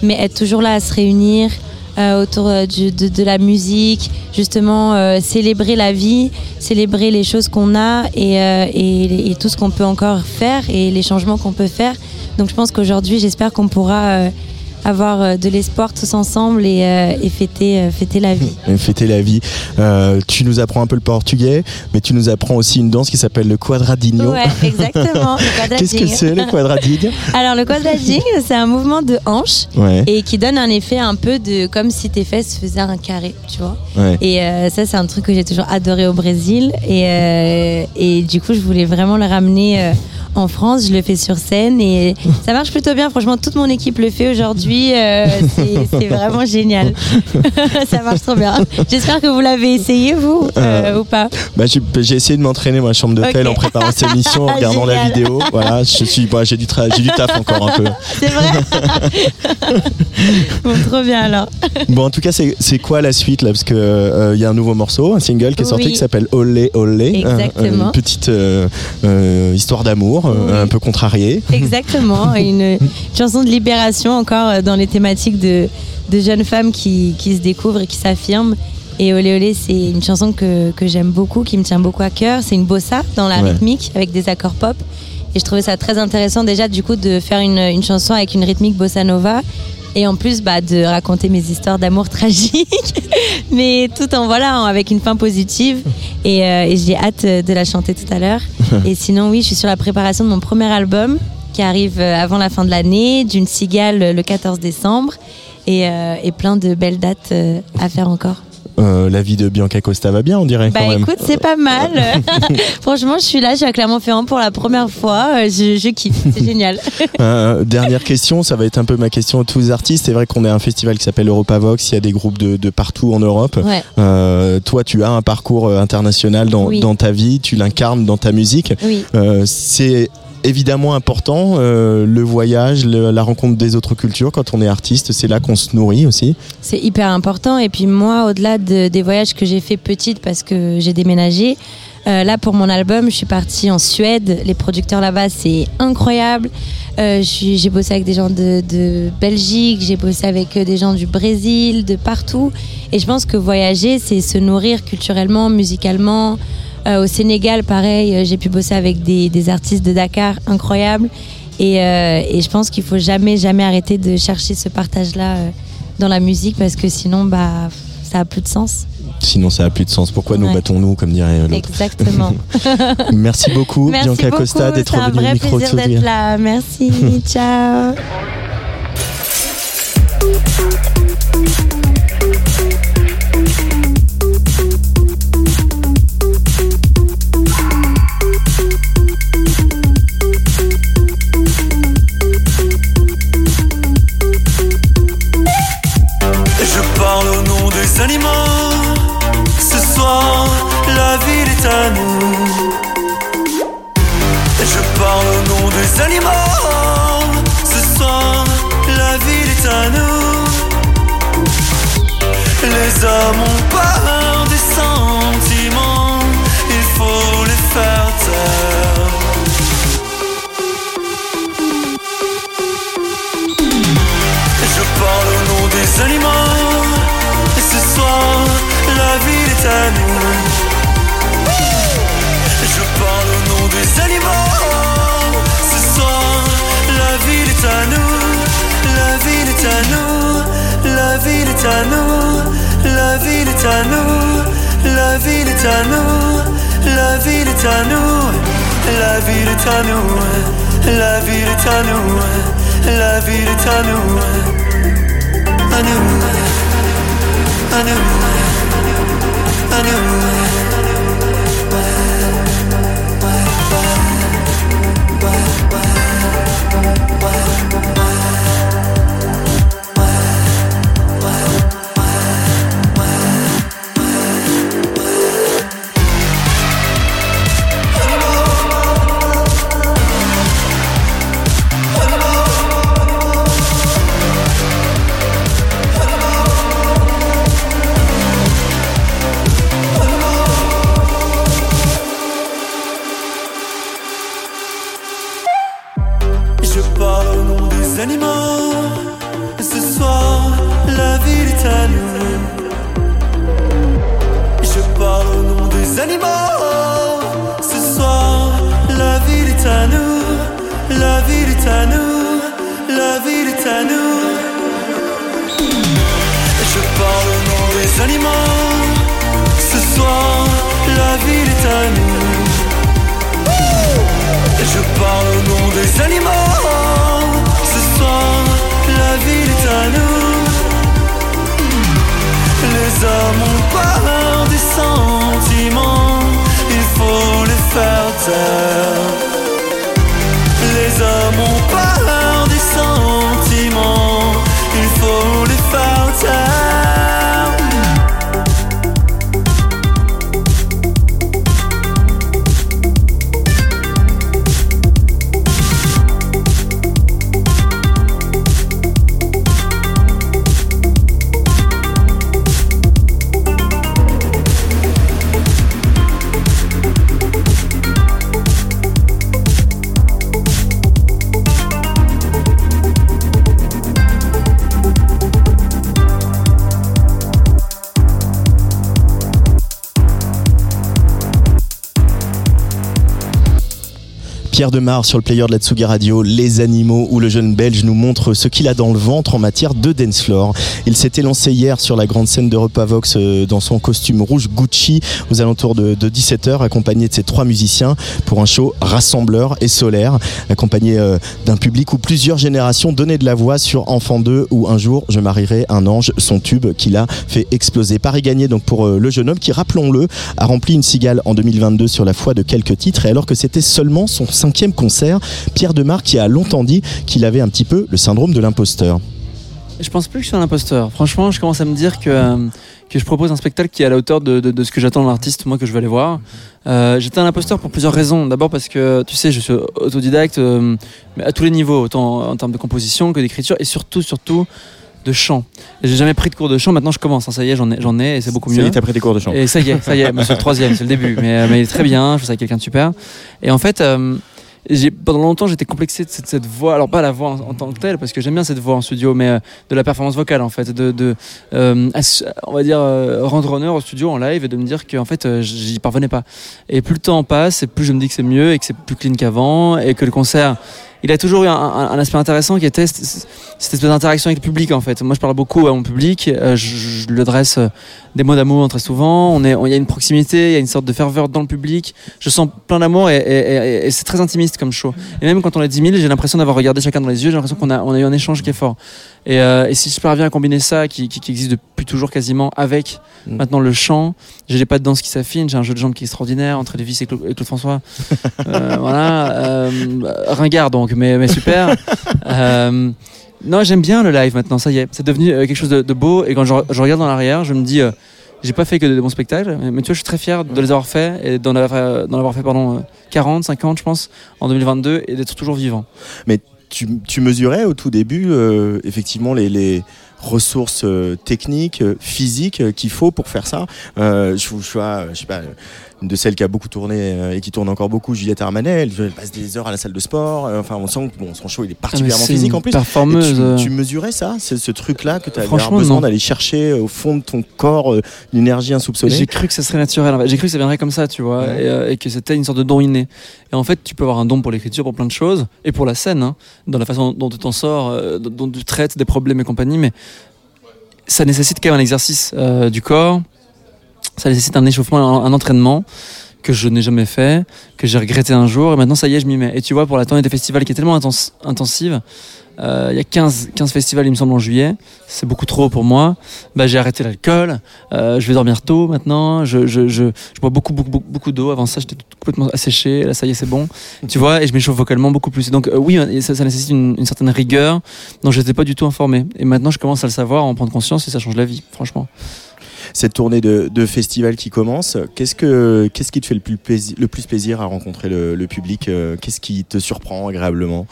mais être toujours là à se réunir euh, autour euh, du- de, de la musique, justement euh, célébrer la vie, célébrer les choses qu'on a et, euh, et- et tout ce qu'on peut encore faire et les changements qu'on peut faire. Donc je pense qu'aujourd'hui, j'espère qu'on pourra euh, avoir euh, de l'espoir tous ensemble et, euh, et fêter, euh, fêter la vie. Fêter la vie. Euh, tu nous apprends un peu le portugais, mais tu nous apprends aussi une danse qui s'appelle le quadradinho. Ouais, exactement. Qu'est-ce que c'est le quadradinho? Alors le quadradinho, c'est un mouvement de hanche Ouais. et qui donne un effet un peu de comme si tes fesses faisaient un carré, tu vois. Ouais. Et euh, ça, c'est un truc que j'ai toujours adoré au Brésil. Et, euh, et du coup, je voulais vraiment le ramener en France. Je le fais sur scène et ça marche plutôt bien. Franchement, toute mon équipe le fait aujourd'hui. Euh, c'est vraiment génial. ça marche trop bien. J'espère que vous l'avez essayé, vous, euh, ou pas. Bah, j'ai j'ai essayé de m'entraîner dans ma chambre d'hôtel Ok. en préparant cette émission, en regardant la vidéo. Voilà, bah, j'ai du, du taf encore un peu. C'est vrai Bon, trop bien alors. Bon, en tout cas, c'est quoi la suite là? Parce que euh, il y a un nouveau morceau, un single qui est sorti Oui. qui s'appelle Olé Olé. Exactement. une petite euh, euh, histoire d'amour, euh, Oui. un peu contrariée. Exactement, une chanson de libération encore euh, dans les thématiques de, de jeunes femmes qui, qui se découvrent et qui s'affirment. Et Olé Olé, c'est une chanson que, que j'aime beaucoup, qui me tient beaucoup à cœur. C'est une bossa dans la Ouais. rythmique avec des accords pop. Et je trouvais ça très intéressant déjà du coup de faire une, une chanson avec une rythmique bossa nova. Et en plus bah, de raconter mes histoires d'amour tragiques, mais tout en voilà, avec une fin positive. Et, euh, et j'ai hâte de la chanter tout à l'heure. Et sinon, oui, je suis sur la préparation de mon premier album qui arrive euh, avant la fin de l'année, d'une cigale le 14 décembre. Et, euh, et plein de belles dates euh, à faire encore. Euh, la vie de Bianca Costa va bien, on dirait Bah quand même. écoute, c'est pas mal. Franchement, je suis là, je suis à Clermont-Ferrand pour la première fois. Euh, Je, je kiffe, c'est génial. Euh, dernière question, ça va être un peu ma question à tous les artistes. C'est vrai qu'on est un festival qui s'appelle Europavox, il y a des groupes de, de partout en Europe. Ouais. Euh, toi, tu as un parcours international dans, Oui. dans ta vie, tu l'incarnes dans ta musique. Oui. C'est évidemment important, euh, le voyage, la rencontre des autres cultures quand on est artiste, c'est là qu'on se nourrit aussi. C'est hyper important. Et puis moi, au-delà de- des voyages que j'ai fait petite parce que j'ai déménagé, euh, là pour mon album, je suis partie en Suède. Les producteurs là-bas, c'est incroyable. Euh, j'ai bossé avec des gens de, de Belgique, j'ai bossé avec des gens du Brésil, de partout. Et je pense que voyager, c'est se nourrir culturellement, musicalement. Euh, au Sénégal, pareil, euh, j'ai pu bosser avec des, des artistes de Dakar incroyables. Et, euh, et je pense qu'il faut jamais, jamais arrêter de chercher ce partage-là dans la musique parce que sinon, bah, ça a plus de sens. Sinon, ça n'a plus de sens. Pourquoi nous battons-nous, comme dirait l'autre Exactement. Merci beaucoup, Merci Bianca beaucoup. Costa, d'être venue au vrai micro plaisir d'être là. Merci. Ciao. Ce soir, la ville est à nous. Je parle au nom des animaux. Ce soir, la ville est à nous. Les hommes ont peur des sentiments. Il faut les faire taire. Je parle au nom des animaux. Je parle au nom des animaux. Ce soir, la ville est à nous. La ville est à nous. La ville est à nous. La ville est à nous. La ville est à nous. La ville est à nous. La ville est à nous. La ville est à nous. La ville est à nous. À nous. À nous. I knew Pierre Demar sur le player de la Tsugi Radio, Les Animaux, où le jeune belge nous montre ce qu'il a dans le ventre en matière de dance floor. Il s'était lancé hier sur la grande scène de Repavox euh, dans son costume rouge Gucci aux alentours de, 17h, accompagné de ses trois musiciens pour un show rassembleur et solaire, accompagné euh, d'un public où plusieurs générations donnaient de la voix sur Enfant 2 ou Un jour je marierai un ange, son tube qu'il a fait exploser. Paris gagné donc pour euh, le jeune homme qui, rappelons-le, a rempli une cigale en 2022 sur la foi de quelques titres et alors que c'était seulement son cinquième concert, Pierre Demar qui a longtemps dit qu'il avait un petit peu le syndrome de l'imposteur. Je pense plus que je suis un imposteur. Franchement, je commence à me dire que, euh, que je propose un spectacle qui est à la hauteur de, de- de ce que j'attends de l'artiste, moi, que je vais aller voir. Euh, J'étais un imposteur pour plusieurs raisons. D'abord parce que, tu sais, je suis autodidacte euh, mais à tous les niveaux, autant en, termes de composition que d'écriture, et surtout, surtout de chant. J'ai jamais pris de cours de chant, maintenant je commence. hein. ça y est, j'en ai, j'en ai, et c'est beaucoup Ça mieux. y est, t'as pris des cours de chant. Et ça y est, ça y est, c'est le troisième, c'est le début. Mais, mais il est très bien, je fais ça avec quelqu'un de super. Et en fait, euh, j'ai- pendant longtemps, j'étais complexé de cette, voix. Alors, pas la voix en, en tant que telle, parce que j'aime bien cette voix en studio, mais euh, de la performance vocale, en fait. De, euh, on va dire, euh, rendre honneur au studio en live et de me dire qu'en fait, euh, j'y parvenais pas. Et plus le temps passe, et plus je me dis que c'est mieux et que c'est plus clean qu'avant et que le concert. Il a toujours eu un, un- un aspect intéressant qui était cette, cette espèce d'interaction avec le public en fait. Moi je parle beaucoup à mon public, euh, je, je lui adresse euh, des mots d'amour très souvent, on est, il y a une proximité, il y a une sorte de ferveur dans le public, je sens plein d'amour et, et- et- et c'est très intimiste comme show. Et même quand on est 10 000, j'ai l'impression d'avoir regardé chacun dans les yeux, j'ai l'impression qu'on a, on a eu un échange qui est fort. Et, euh, et si je parviens à combiner ça, qui, qui- qui existe depuis toujours quasiment, avec Mm. maintenant le chant, j'ai des pas de danse qui s'affinent, j'ai un jeu de jambes qui est extraordinaire entre Lévis et Claude, et Claude François. Euh, voilà, euh, ringard donc, mais, mais super. Euh, non, j'aime bien le live maintenant, ça y est, c'est devenu quelque chose de, de beau. Et quand je, je regarde en arrière, je me dis, euh, j'ai pas fait que de bons spectacles, mais, mais tu vois, je suis très fier de les avoir fait et d'en avoir, euh, fait pardon, euh, 40, 50, je pense, en 2022 et d'être toujours vivant. Mais tu, tu mesurais au tout début euh, effectivement les, les ressources euh, techniques, euh, physiques euh, qu'il faut pour faire ça. Je, je je sais pas, de celles qui a beaucoup tourné euh, et qui tourne encore beaucoup, Juliette Armanet, elle, elle passe des heures à la salle de sport. euh, enfin, on sent que bon, son show il est particulièrement c'est physique en plus. performeuse, Et tu, euh. tu mesurais ça, c'est ce truc-là que tu avais besoin d'aller chercher au fond de ton corps euh, une énergie insoupçonnée? J'ai cru que ça serait naturel. J'ai cru que ça viendrait comme ça, tu vois, Ouais. et, euh, et que c'était une sorte de don inné. Et en fait, tu peux avoir un don pour l'écriture, pour plein de choses, et pour la scène, hein, dans la façon dont tu t'en sors, euh, dont tu traites des problèmes et compagnie. Mais ça nécessite quand même un exercice du corps. Ça nécessite un échauffement, un, entraînement que je n'ai jamais fait, que j'ai regretté un jour, et maintenant ça y est, je m'y mets. Et tu vois, pour la tournée des festivals qui est tellement intense, intensive, euh, il y a 15, 15 festivals, il me semble, en juillet. C'est beaucoup trop pour moi. Bah, j'ai arrêté l'alcool. Euh, je vais dormir tôt maintenant. Je, je, je, bois beaucoup, beaucoup, beaucoup, d'eau. Avant ça, j'étais complètement asséché. Là, ça y est, c'est bon. Tu vois, et je m'échauffe vocalement beaucoup plus. Donc, euh, oui, ça, ça nécessite une, une certaine rigueur dont je n'étais pas du tout informé. Et maintenant, je commence à le savoir, à en prendre conscience, et ça change la vie, franchement. Cette tournée de, de festival qui commence, qu'est-ce, que, qu'est-ce qui te fait le plus, plaisir, le plus plaisir à rencontrer le, le public euh, Qu'est-ce qui te surprend agréablement?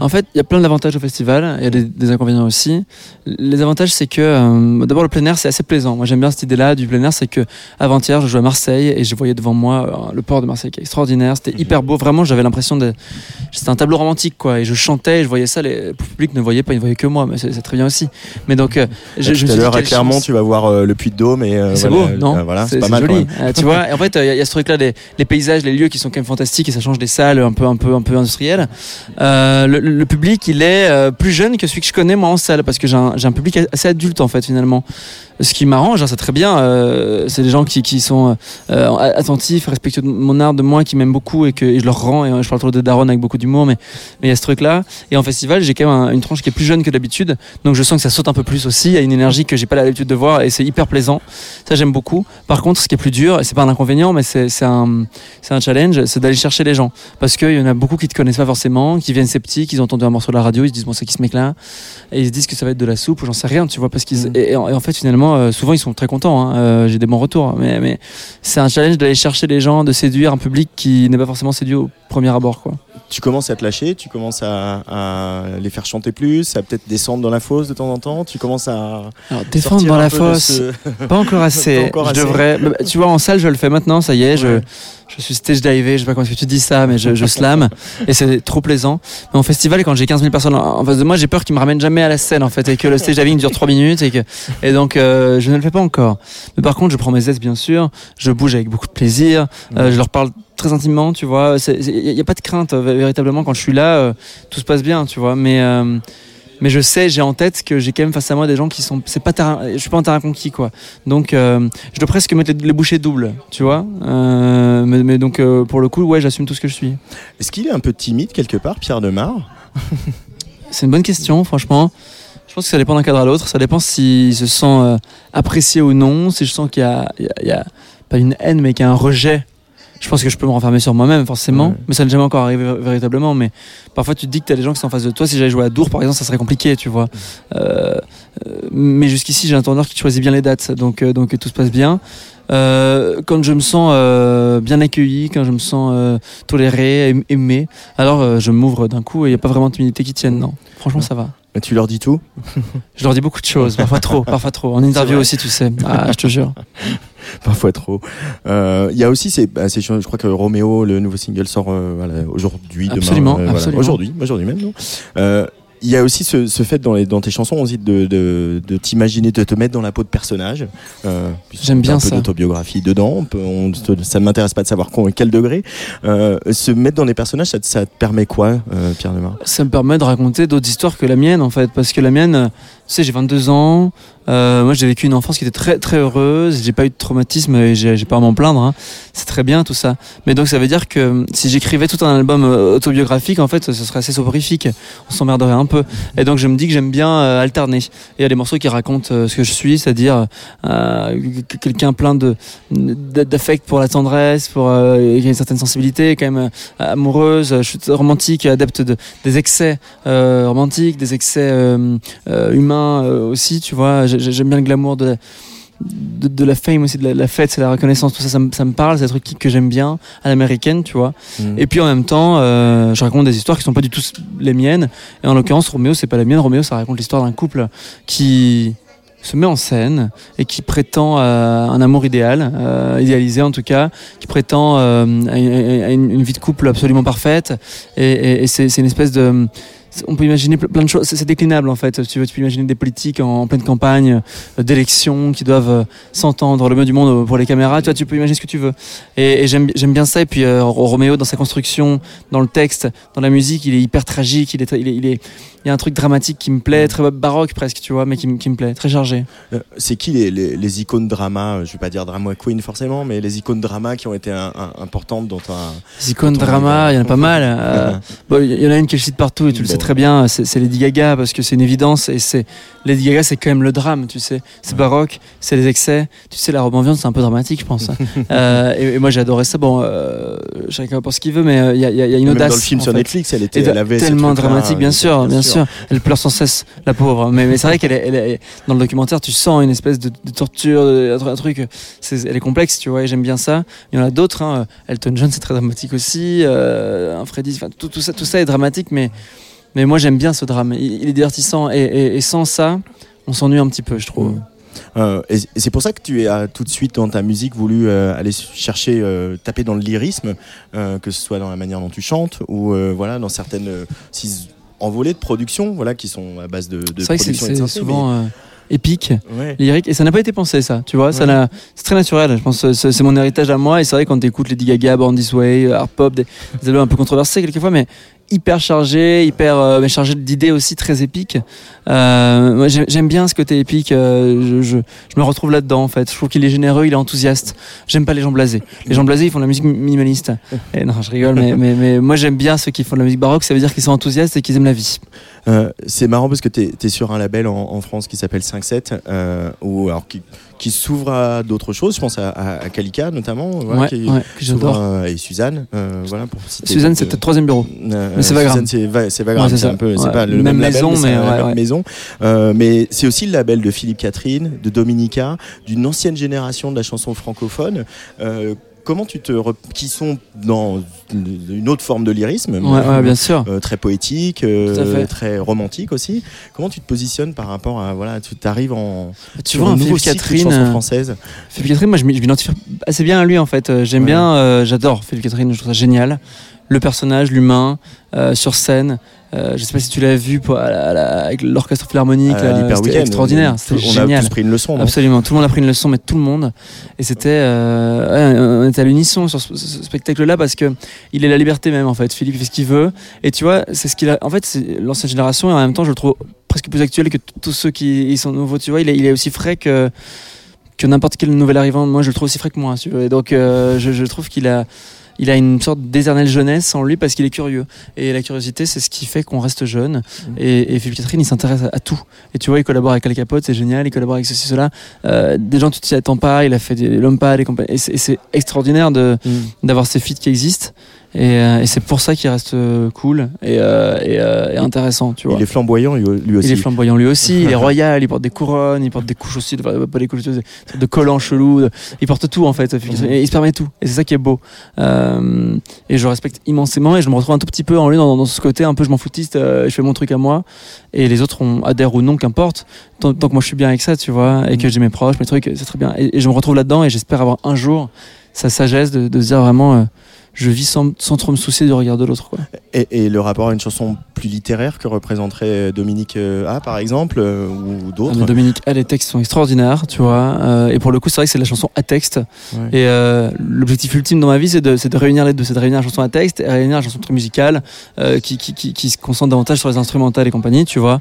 En fait, il y a plein d'avantages au festival, il y a des, des inconvénients aussi. Les avantages, c'est que euh, d'abord le plein air, c'est assez plaisant. Moi, j'aime bien cette idée-là du plein air, c'est que avant-hier, je jouais à Marseille et je voyais devant moi euh, le port de Marseille qui est extraordinaire. C'était hyper beau, vraiment. J'avais l'impression de, c'était un tableau romantique, quoi. Et je chantais, et je voyais ça. Les, le public ne voyait pas, il ne voyait que moi, mais c'est très bien aussi. Mais donc, euh, je, je Tout me à suis dit, à Clermont, chance. tu vas voir le Puy de Dôme et euh, C'est voilà, beau, non euh, voilà, c'est, pas mal. joli. quand même. Euh, tu vois, et en fait, il y, a- il y a ce truc-là, les, les paysages, les lieux qui sont quand même fantastiques et ça change des salles un peu, un peu, un peu industrielles. Le, le public, il est plus jeune que celui que je connais moi en salle parce que j'ai un, j'ai un public assez adulte en fait finalement. Ce qui m'arrange, hein, c'est très bien. euh, c'est des gens qui, qui sont euh, attentifs, respectueux de mon art, de moi, qui m'aiment beaucoup et que et je leur rends. Et euh, je parle trop de Daron avec beaucoup d'humour, mais mais il y a ce truc-là. Et en festival, j'ai quand même un- une tranche qui est plus jeune que d'habitude, donc je sens que ça saute un peu plus aussi. Il y a une énergie que j'ai pas l'habitude de voir et c'est hyper plaisant. Ça, j'aime beaucoup. Par contre, ce qui est plus dur, et c'est pas un inconvénient, mais c'est un, challenge, c'est d'aller chercher les gens. Parce qu'il y en a beaucoup qui te connaissent pas forcément, qui viennent sceptiques, ils ont entendu un morceau de la radio, ils se disent, bon, c'est qui ce mec-là? Et ils se disent que ça va être de la soupe ou j'en sais rien, tu vois. Parce qu'ils, et, en et en fait, finalement, euh, souvent, ils sont très contents. hein. Euh, j'ai des bons retours. Mais, c'est un challenge d'aller chercher les gens, de séduire un public qui n'est pas forcément séduit au premier abord, quoi. Tu commences à te lâcher, tu commences à, à les faire chanter plus, à peut-être descendre dans la fosse de temps en temps, tu commences à. Alors, dans la fosse, ce- pas encore assez. Pas encore je assez. devrais. Tu vois, en salle, je le fais maintenant, ça y est, je, je suis stage divé, je sais pas comment est-ce que tu dis ça, mais je, je slam et c'est trop plaisant. Mais en festival, quand j'ai 15 000 personnes en face de moi, j'ai peur qu'ils me ramènent jamais à la scène en fait et que le stage diving dure 3 minutes et que et donc euh, je ne le fais pas encore. Mais par contre, je prends mes aises bien sûr, je bouge avec beaucoup de plaisir, euh, je leur parle très intimement, tu vois. Il n'y a pas de crainte euh, véritablement quand je suis là, euh, tout se passe bien, tu vois. Mais euh, mais je sais, j'ai en tête que j'ai quand même face à moi des gens qui sont, c'est pas terrain, je suis pas en terrain conquis quoi. Donc euh, je dois presque mettre les, les bouchées doubles, tu vois. Euh, mais, mais donc euh, pour le coup, ouais, j'assume tout ce que je suis. Est-ce qu'il est un peu timide quelque part, Pierre Demar? C'est une bonne question, franchement. Je pense que ça dépend d'un cadre à l'autre. Ça dépend s'il se sent apprécié ou non. Si je sens qu'il y y a pas une haine, mais qu'il y a un rejet. Je pense que je peux me renfermer sur moi-même, forcément. Ouais. Mais ça n'est jamais encore arrivé vé- véritablement. Mais parfois, tu te dis que tu as des gens qui sont en face de toi. Si j'allais jouer à Dour, par exemple, ça serait compliqué, tu vois. Euh, euh, mais jusqu'ici, j'ai un tourneur qui choisit bien les dates. Donc, euh, donc tout se passe bien. Euh, quand je me sens euh, bien accueilli, quand je me sens euh, toléré, aim- aimé, alors euh, je m'ouvre d'un coup et il n'y a pas vraiment de timidité qui tienne, non. Franchement, ça va. Mais Tu leur dis tout Je leur dis beaucoup de choses, parfois trop, parfois trop. En interview aussi, tu sais. Ah, je te jure. Parfois trop. Euh, Il y a aussi, c'est, bah, je crois que Roméo, le nouveau single sort euh, voilà, aujourd'hui, demain. Absolument, euh, voilà. absolument. Aujourd'hui, aujourd'hui même. non? Euh, il y a aussi ce, ce fait dans, les, dans tes chansons aussi de, de, de t'imaginer, de te mettre dans la peau de personnage. Euh, J'aime bien un peu ça. d'autobiographie dedans. On peut- on ça ne m'intéresse pas de savoir quel degré. Euh, se mettre dans des personnages, ça, te- ça te permet quoi, euh, Pierre Demar Ça me permet de raconter d'autres histoires que la mienne, en fait. Parce que la mienne, tu sais, j'ai 22 ans. Euh, moi, j'ai vécu une enfance qui était très, très heureuse. J'ai pas eu de traumatisme et j'ai pas à m'en plaindre. hein. C'est très bien, tout ça. Mais donc, ça veut dire que euh, si j'écrivais tout un album euh, autobiographique, en fait, ce serait assez soporifique. On s'emmerderait un peu. Et donc, je me dis que j'aime bien alterner. Il y a des morceaux qui racontent ce que je suis, c'est-à-dire que- quelqu'un plein d'affect pour la tendresse, pour euh, qui a une certaine sensibilité, quand même amoureuse. Je suis romantique, adepte de, des excès romantiques, des excès humains euh, aussi, tu vois. J'ai- J'aime bien le glamour de la, de, de la fame aussi, de la, la fête, c'est la reconnaissance, tout ça, ça, me- ça me parle, c'est trucs qui- que j'aime bien à l'américaine, tu vois. Mm. Et puis en même temps, euh, je raconte des histoires qui sont pas du tout les miennes. Et en l'occurrence, Roméo, c'est pas la mienne. Roméo, ça raconte l'histoire d'un couple qui se met en scène et qui prétend à un amour idéal, euh, idéalisé en tout cas, qui prétend euh, à, une, à une- une vie de couple absolument parfaite. Et, et- et c'est c'est une espèce de on peut imaginer ple- plein de choses. C'est déclinable en fait. Tu, veux, tu peux imaginer des politiques en, en pleine campagne, euh, d'élections qui doivent euh, s'entendre le mieux du monde euh, pour les caméras. Tu vois, tu peux imaginer ce que tu veux. Et, et j'aime bien ça. Et puis euh, Roméo dans sa construction, dans le texte, dans la musique, il est hyper tragique. Il est, il est, il est- il y a un truc dramatique qui me plaît, très baroque presque, tu vois, mais qui, me- qui me plaît, très chargé. C'est qui les, les, les icônes drama Je vais pas dire drama queen forcément, mais les icônes drama qui ont été un- un- importantes dans ta. Les icônes drama, il y en a pas mal. Il y en a une que je cite partout et tu le sais très bien, c'est Lady Gaga parce que c'est une évidence et c'est Lady Gaga c'est quand même le drame, tu sais. C'est baroque, c'est les excès. Tu sais, la robe en viande c'est un peu dramatique, je pense. Euh, et, et moi j'ai adoré ça. Bon, euh, chacun pense ce qu'il veut, mais euh, il y, a- il y a il y a une Même audace. dans le film sur fait. Netflix, elle était elle avait tellement dramatique, bien euh, sûr, bien sûr. Elle pleure sans cesse, la pauvre. Mais, mais c'est vrai qu'elle est, elle est- dans le documentaire, tu sens une espèce de, de torture, un truc. Elle est complexe, tu vois. Et j'aime bien ça. Il y en a d'autres. Hein. Elton John, c'est très dramatique aussi. Euh, un Freddy, tout ça, tout ça est dramatique, mais mais moi j'aime bien ce drame. Il, il est divertissant et, et- et sans ça, on s'ennuie un petit peu, je trouve. Mm. Euh, et c'est pour ça que tu as tout de suite dans ta musique voulu euh, aller chercher, euh, taper dans le lyrisme, euh, que ce soit dans la manière dont tu chantes ou euh, voilà dans certaines euh, envolées de production, voilà qui sont à base de, de C'est vrai que c'est production c'est souvent. euh, épique, Ouais. lyrique, et ça n'a pas été pensé ça, tu vois, ça n'a- c'est très naturel, je pense que c'est c'est mon héritage à moi, et c'est vrai quand t'écoutes Lady Gaga, Born This Way, Art Pop, des, des albums un peu controversés quelquefois, mais hyper chargé, hyper euh, mais chargé d'idées aussi très épiques. Euh, j'aime bien ce côté épique. euh, je, je, je me retrouve là-dedans en fait. Je trouve qu'il est généreux, il est enthousiaste. J'aime pas les gens blasés. Les gens blasés, ils font de la musique minimaliste. Et non, je rigole, mais, mais, mais moi j'aime bien ceux qui font de la musique baroque. Ça veut dire qu'ils sont enthousiastes et qu'ils aiment la vie. Euh, c'est marrant parce que tu es, sur un label en, en France qui s'appelle 5-7, euh, ou alors qui, qui s'ouvre à d'autres choses. Je pense à, à, à Kalika notamment, voilà, Ouais, qui ouais, j'adore. à- et Suzanne. euh, voilà, pour citer Suzanne, c'est peut-être troisième bureau. Euh, Mais c'est pas grave. Suzanne, c'est Va- c'est Ouais, c'est un peu, c'est pas le Même même, label, maison, c'est mais la même maison. Euh, mais c'est aussi le label de Philippe Catherine, de Dominica, d'une ancienne génération de la chanson francophone. Comment tu te, rep- qui sont dans une autre forme de lyrisme, Ouais, ouais, bien sûr. euh, très poétique, euh, très romantique aussi. Comment tu te positionnes par rapport à voilà, tu arrives en Tu sur vois, un nouveau Philippe Catherine, chansons euh, françaises. Philippe Catherine, moi je m'identifie assez bien à lui en fait. J'aime Ouais. bien, j'adore Philippe Catherine, je trouve ça génial. Le personnage, l'humain, sur scène. Euh, je sais pas si tu l'as vu pour- à la- à la- avec l'orchestre philharmonique, l'Hyper c'était extraordinaire, c'était on a génial. tous pris une leçon. non Absolument, tout le monde a pris une leçon, mais tout le monde. Et c'était, euh, ouais, on était à l'unisson sur ce, ce spectacle-là parce que il est la liberté même en fait. Philippe il fait ce qu'il veut. Et tu vois, c'est ce qu'il a. En fait, c'est l'ancienne génération et en même temps, je le trouve presque plus actuel que tous ceux qui ils sont nouveaux. Tu vois, il est, il est aussi frais que que n'importe quel nouvel arrivant. Moi, je le trouve aussi frais que moi. tu veux. Et donc, euh, je, je trouve qu'il a il a une sorte d'éternelle jeunesse en lui parce qu'il est curieux. Et la curiosité, c'est ce qui fait qu'on reste jeune. Et, et Philippe Catherine, il s'intéresse à, à tout. Et tu vois, il collabore avec Al Capote, c'est génial. Il collabore avec ceci, cela. Euh, des gens, tu t'y attends pas. Il a fait des- l'homme pâle et compagnie. Et c'est extraordinaire Mm. d'avoir ces feats qui existent. Et, euh, et c'est pour ça qu'il reste euh, cool et, euh, et, euh, et intéressant, tu vois. Il est flamboyant lui, aussi. Il est flamboyant lui aussi, il est royal, il porte des couronnes, il porte des couches aussi, de, pas des couches, sortes de collants chelous, de- il porte tout en fait, et il se permet tout, et c'est ça qui est beau. Euh, et je respecte immensément, et je me retrouve un tout petit peu en lui dans, dans ce côté un peu je m'en foutiste, je fais mon truc à moi, et les autres on adhèrent ou non, qu'importe, tant, tant que moi je suis bien avec ça, tu vois, et que j'ai mes proches, mes trucs, c'est très bien. Et, et je me retrouve là-dedans, et j'espère avoir un jour sa sagesse de, de se dire vraiment, euh, je vis sans, sans trop me soucier du regard de l'autre. Et, et le rapport à une chanson plus littéraire que représenterait Dominique euh, A, par exemple, euh, ou d'autres? Dominique A, les textes sont extraordinaires, tu vois. euh, et pour le coup, c'est vrai que c'est de la chanson à texte. Ouais. Et euh, l'objectif ultime dans ma vie, c'est de, de réunir les deux. C'est de réunir la chanson à texte et réunir la chanson très musicale euh, qui, qui, qui, qui se concentre davantage sur les instrumentales et compagnie, tu vois.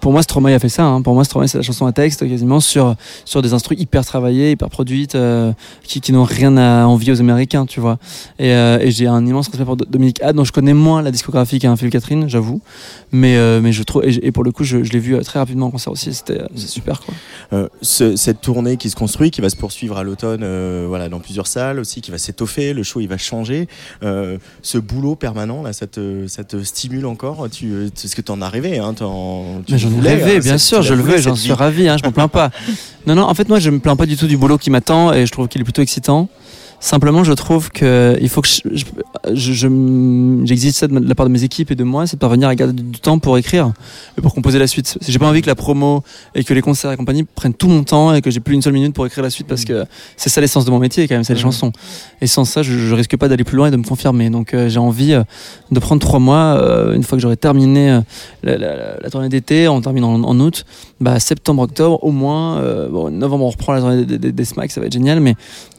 Pour moi, Stromae a fait ça. Hein. Pour moi, Stromae, c'est la chanson à texte quasiment sur, sur des instruments hyper travaillés, hyper produites, euh, qui, qui n'ont rien à envier aux Américains, tu vois. Et, euh, et j'ai un immense respect pour Do- Dominique A, dont je connais moins la discographie qu'un Phil Catherine, j'avoue. Mais, euh, mais je trouve, et, pour le coup, je, je l'ai vu très rapidement en concert aussi. C'était super, quoi. Ce- cette tournée qui se construit, qui va se poursuivre à l'automne, voilà, dans plusieurs salles aussi, qui va s'étoffer, le show il va changer. Ce boulot permanent là, ça te, ça te stimule encore. Tu, c'est ce que t'en as rêvé, hein, t'en- tu J'en ai voulais, hein, bien sûr, je le veux, j'en suis ravi, hein, je m'en plains pas. Non, non, en fait, moi, je me plains pas du tout du boulot qui m'attend et je trouve qu'il est plutôt excitant. Simplement, je trouve que il faut que je, je- je- je- j'exige ça de la part de mes équipes et de moi, c'est de parvenir à garder du temps pour écrire et pour composer la suite. J'ai pas envie que la promo et que les concerts et compagnie prennent tout mon temps et que j'ai plus une seule minute pour écrire la suite parce que c'est ça l'essence de mon métier quand même, c'est les chansons. Et sans ça, je, je risque pas d'aller plus loin et de me confirmer. Donc, euh, j'ai envie euh, de prendre trois mois euh, une fois que j'aurai terminé la, la- la- la tournée d'été, on termine en, en août, bah, septembre, octobre, au moins, bon, novembre on reprend la tournée des, des, des SMAC, ça va être génial, mais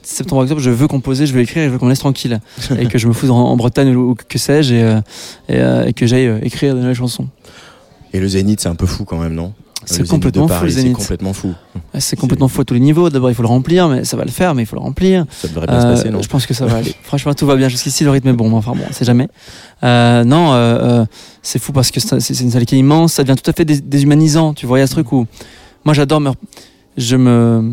septembre, octobre, je veux composer, je veux écrire, et je veux qu'on me laisse tranquille, et que je me foute en, en Bretagne ou, que sais-je, et, euh, et, euh, et que j'aille euh, écrire de nouvelles chansons. Et le Zénith, c'est un peu fou quand même, non? C'est complètement C'est complètement fou. C'est complètement fou à tous les niveaux. D'abord, il faut le remplir, mais ça va le faire, mais il faut le remplir. Ça devrait bien se Euh, passer, non? Je pense que ça va aller. Franchement, tout va bien. Jusqu'ici, le rythme est bon. mais Enfin bon, on sait jamais. Euh, non, euh, c'est fou parce que c'est c'est une salle qui est immense. Ça devient tout à fait dés- déshumanisant. Tu vois, il y a ce truc où moi j'adore me, je me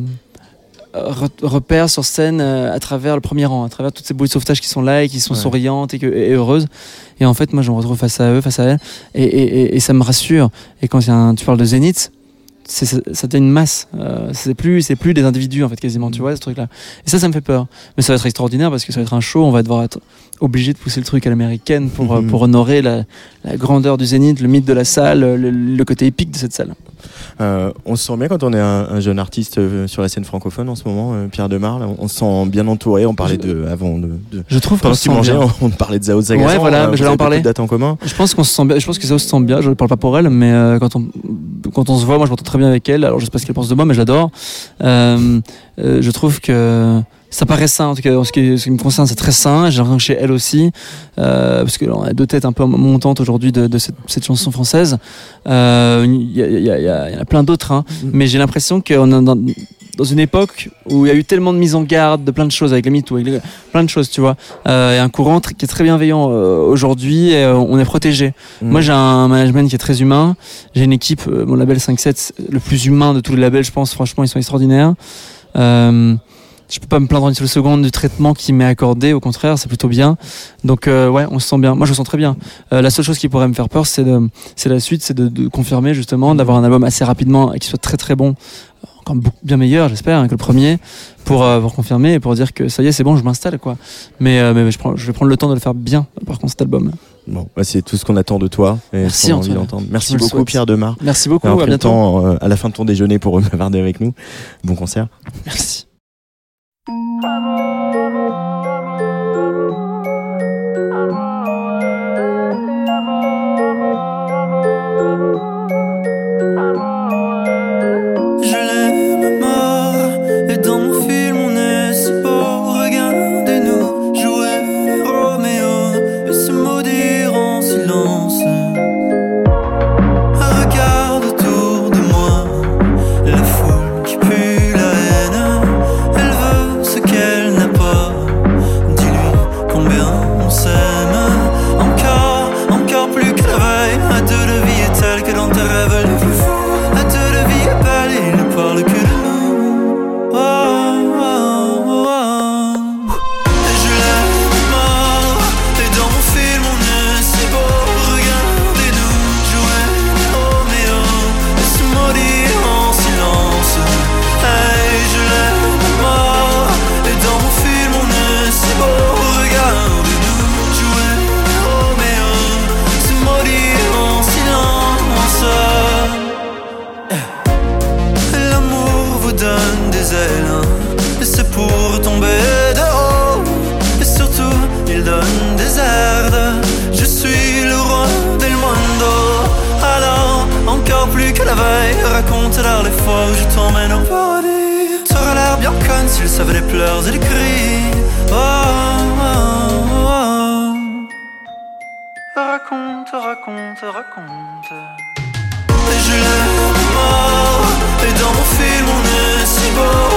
repère sur scène euh, à travers le premier rang, à travers toutes ces bouées de sauvetage qui sont là et qui sont Ouais. souriantes et, que- et heureuses. Et en fait, moi, je me retrouve face à eux, face à elles, et, et- et- et ça me rassure. Et quand il y a un- tu parles de Zénith, ça, devient une masse. Euh, c'est plus, c'est plus des individus en fait quasiment. Tu vois ce truc-là. Et ça, ça me fait peur. Mais ça va être extraordinaire parce que ça va être un show. On va devoir être obligé de pousser le truc à l'américaine pour, euh, Mhm. pour honorer la, la grandeur du Zénith, le mythe de la salle, le, le côté épique de cette salle. Euh, on se sent bien quand on est un, un jeune artiste euh, sur la scène francophone en ce moment, euh, Pierre Demar. là, on se sent bien entouré. On parlait de avant de. de- Je trouve qu'on se bien. on, on parlait de Zao Zagazan. Ouais, voilà, j'allais en parler. de dates en commun? Je pense qu'on se sent bien. Je pense que ça se sent bien. Je ne parle pas pour elle, mais quand on quand on se voit, moi je m'entends très bien avec elle. Alors je sais pas ce qu'elle pense de moi, mais je l'adore. Euh, euh, je trouve que ça paraît sain, en tout cas en ce qui, ce qui me concerne, c'est très sain. J'ai l'impression que chez elle aussi, euh, parce qu'on a deux têtes un peu montantes aujourd'hui de, de cette, cette chanson française. Il y, en a plein d'autres, hein. mais j'ai l'impression qu'on est dans, dans une époque où il y a eu tellement de mise en garde de plein de choses avec les MeToo, avec les- plein de choses, tu vois. Euh, Il y a un courant qui est très bienveillant euh, aujourd'hui et euh, on est protégé. Mm. Moi, j'ai un management qui est très humain. J'ai une équipe, euh, mon label 5-7, c'est le plus humain de tous les labels, je pense. Franchement, ils sont extraordinaires. Euh, je peux pas me plaindre une seule seconde du traitement qui m'est accordé. Au contraire, c'est plutôt bien. Donc, euh, ouais, on se sent bien. Moi, je me sens très bien. Euh, la seule chose qui pourrait me faire peur, c'est de, c'est la suite, c'est de, de confirmer justement, d'avoir un album assez rapidement et qui soit très très bon, encore beaucoup bien meilleur, j'espère, hein, que le premier, pour, euh, pour confirmer et pour dire que ça y est, c'est bon, je m'installe, quoi. Mais, euh, mais je, prends, je vais prendre le temps de le faire bien. Par contre, cet album. Bon, bah, c'est tout ce qu'on attend de toi. Et Merci, envie Antoine. d'entendre. Merci beaucoup. Pierre Demar. Merci beaucoup. À bientôt. temps euh, à la fin de ton déjeuner pour bavarder avec nous. Bon concert. Merci. Raconte, raconte, et je l'aime mort Et dans mon film on est si beau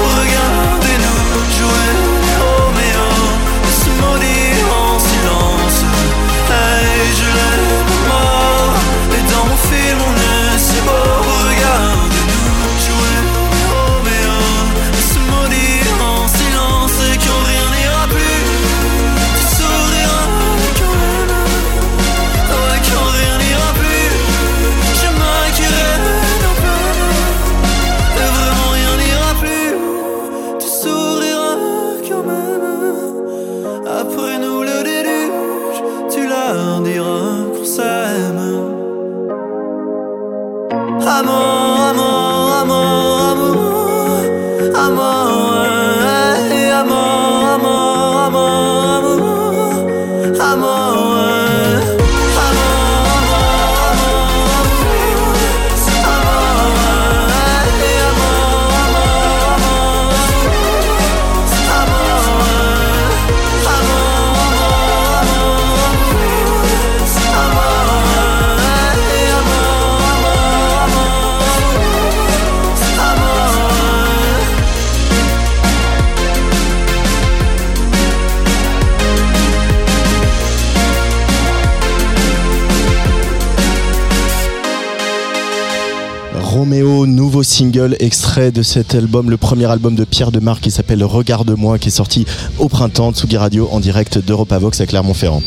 single extrait de cet album, le premier album de Pierre Demar qui s'appelle Regarde-moi, qui est sorti au printemps Tsugi Radio en direct d'Europavox à Clermont-Ferrand.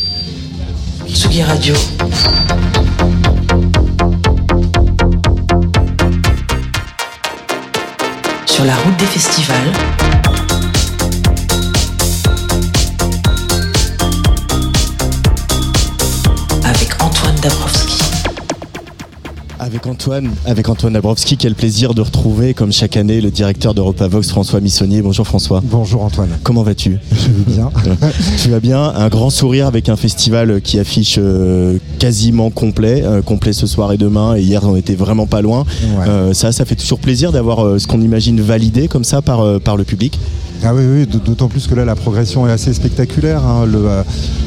Tsugi Radio. Sur la route des festivals. Avec Antoine Dabrowski. Avec Antoine, avec Antoine Dabrowski, quel plaisir de retrouver, comme chaque année, le directeur d'Europa Vox, François Missonnier. Bonjour François. Bonjour Antoine. Comment vas-tu? Je vais bien. tu vas bien? Un grand sourire avec un festival qui affiche euh, quasiment complet, euh, complet ce soir et demain. Et hier, on était vraiment pas loin. Ouais. Euh, ça, ça fait toujours plaisir d'avoir ce qu'on imagine validé comme ça par, par le public. Ah oui, oui, d'autant plus que là la progression est assez spectaculaire. hein. Le,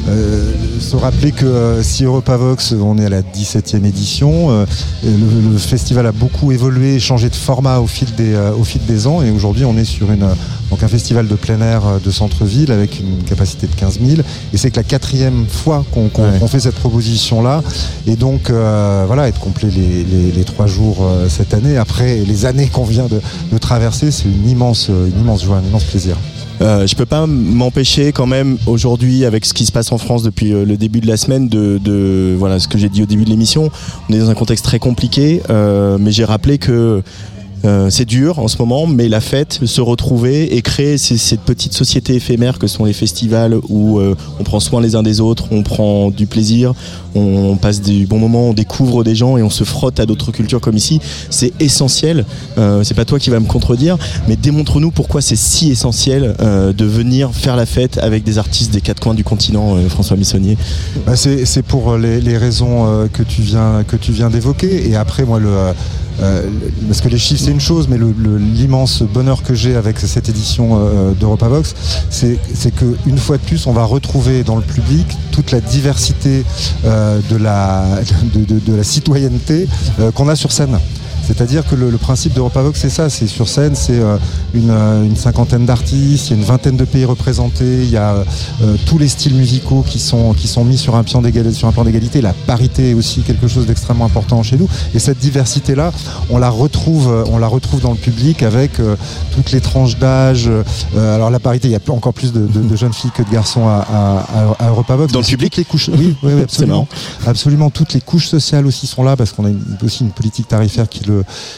euh, se rappeler que euh, si Europa Vox, on est à la 17e édition, euh, le, le festival a beaucoup évolué, changé de format au fil des, euh, au fil des ans, et aujourd'hui on est sur une, donc un festival de plein air de centre-ville avec une capacité de 15 000, et c'est que la quatrième fois qu'on Ouais. fait cette proposition-là, et donc voilà, être complet les, les- les trois jours cette année, après les années qu'on vient de, de traverser, c'est une immense, une immense joie, un immense plaisir. Euh, je peux pas m'empêcher quand même aujourd'hui avec ce qui se passe en France depuis euh, le début de la semaine de, voilà ce que j'ai dit au début de l'émission. On est dans un contexte très compliqué, euh, mais j'ai rappelé que euh, c'est dur en ce moment, mais la fête, se retrouver et créer ces- cette petite société éphémère que sont les festivals où euh, on prend soin les uns des autres, on prend du plaisir, on passe du bon moment, on découvre des gens et on se frotte à d'autres cultures comme ici, c'est essentiel. Euh, c'est pas toi qui vas me contredire, mais démontre-nous pourquoi c'est si essentiel euh, de venir faire la fête avec des artistes des quatre coins du continent, François Missonnier. Bah, c'est pour les, les raisons que tu viens que tu viens d'évoquer et après moi le euh, parce que les chiffres c'est une chose mais l'immense bonheur que j'ai avec cette édition euh, d'Europa Vox c'est c'est que une fois de plus on va retrouver dans le public toute la diversité euh, de la citoyenneté euh, qu'on a sur scène c'est-à-dire que le, le principe d'Europa Vox, c'est ça, c'est sur scène, c'est euh, une, euh, une cinquantaine d'artistes, il y a une vingtaine de pays représentés, il y a euh, tous les styles musicaux qui sont, qui sont mis sur un, plan d'égal- sur un plan d'égalité. La parité est aussi quelque chose d'extrêmement important chez nous. Et cette diversité-là, on la retrouve, on la retrouve dans le public avec toutes les tranches d'âge. Alors la parité, il y a encore plus de, de- de jeunes filles que de garçons à, à, à- à Europa Vox. Dans le public les couches. Oui, oui, oui, absolument. Absolument, toutes les couches sociales aussi sont là parce qu'on a une- aussi une politique tarifaire qui le,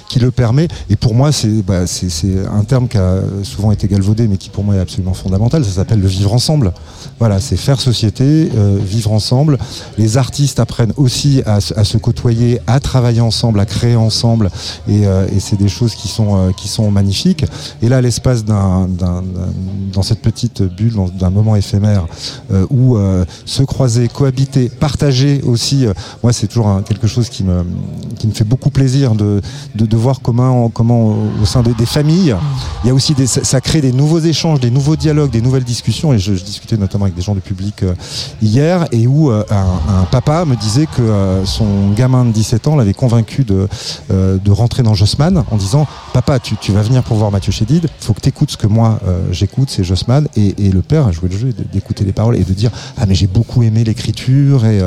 qui le permet. Et pour moi, c'est bah, c'est- un terme qui a souvent été galvaudé, mais qui pour moi est absolument fondamental. Ça s'appelle le vivre ensemble. Voilà, c'est faire société, euh, vivre ensemble. Les artistes apprennent aussi à, se- côtoyer, à travailler ensemble, à créer ensemble. Et, euh, c'est des choses qui sont, euh, qui sont magnifiques. Et là, l'espace d'un, dans cette petite bulle, d'un moment éphémère, où se croiser, cohabiter, partager aussi, moi c'est toujours quelque chose qui me, qui me fait beaucoup plaisir de, de, voir comment, comment au sein des, familles, il y a aussi ça, crée des nouveaux échanges, des nouveaux dialogues, des nouvelles discussions. Et je, discutais notamment avec des gens du public euh, hier, et où euh, un, papa me disait que euh, son gamin de 17 ans l'avait convaincu de, rentrer dans Jossman en disant Papa, tu, vas venir pour voir Mathieu Chédid, faut que tu écoutes ce que moi j'écoute, c'est Jossman. Et, et le père a joué le jeu d'écouter les paroles et de dire Ah, mais j'ai beaucoup aimé l'écriture. Et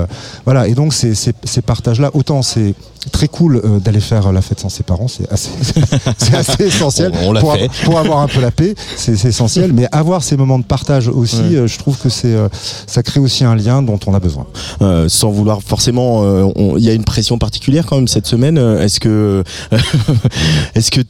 voilà. Et donc, ces, ces, ces partages-là, autant c'est très cool euh, d'aller faire la fête sans ses parents, c'est assez, c'est assez essentiel. On- on l'a pour, fait. pour avoir un peu la paix, c'est c'est essentiel. Mais avoir ces moments de partage aussi, Ouais. euh, je trouve que c'est euh, ça crée aussi un lien dont on a besoin. Euh, sans vouloir forcément, euh, il y a une pression particulière quand même cette semaine. Euh, Est-ce que, est-ce que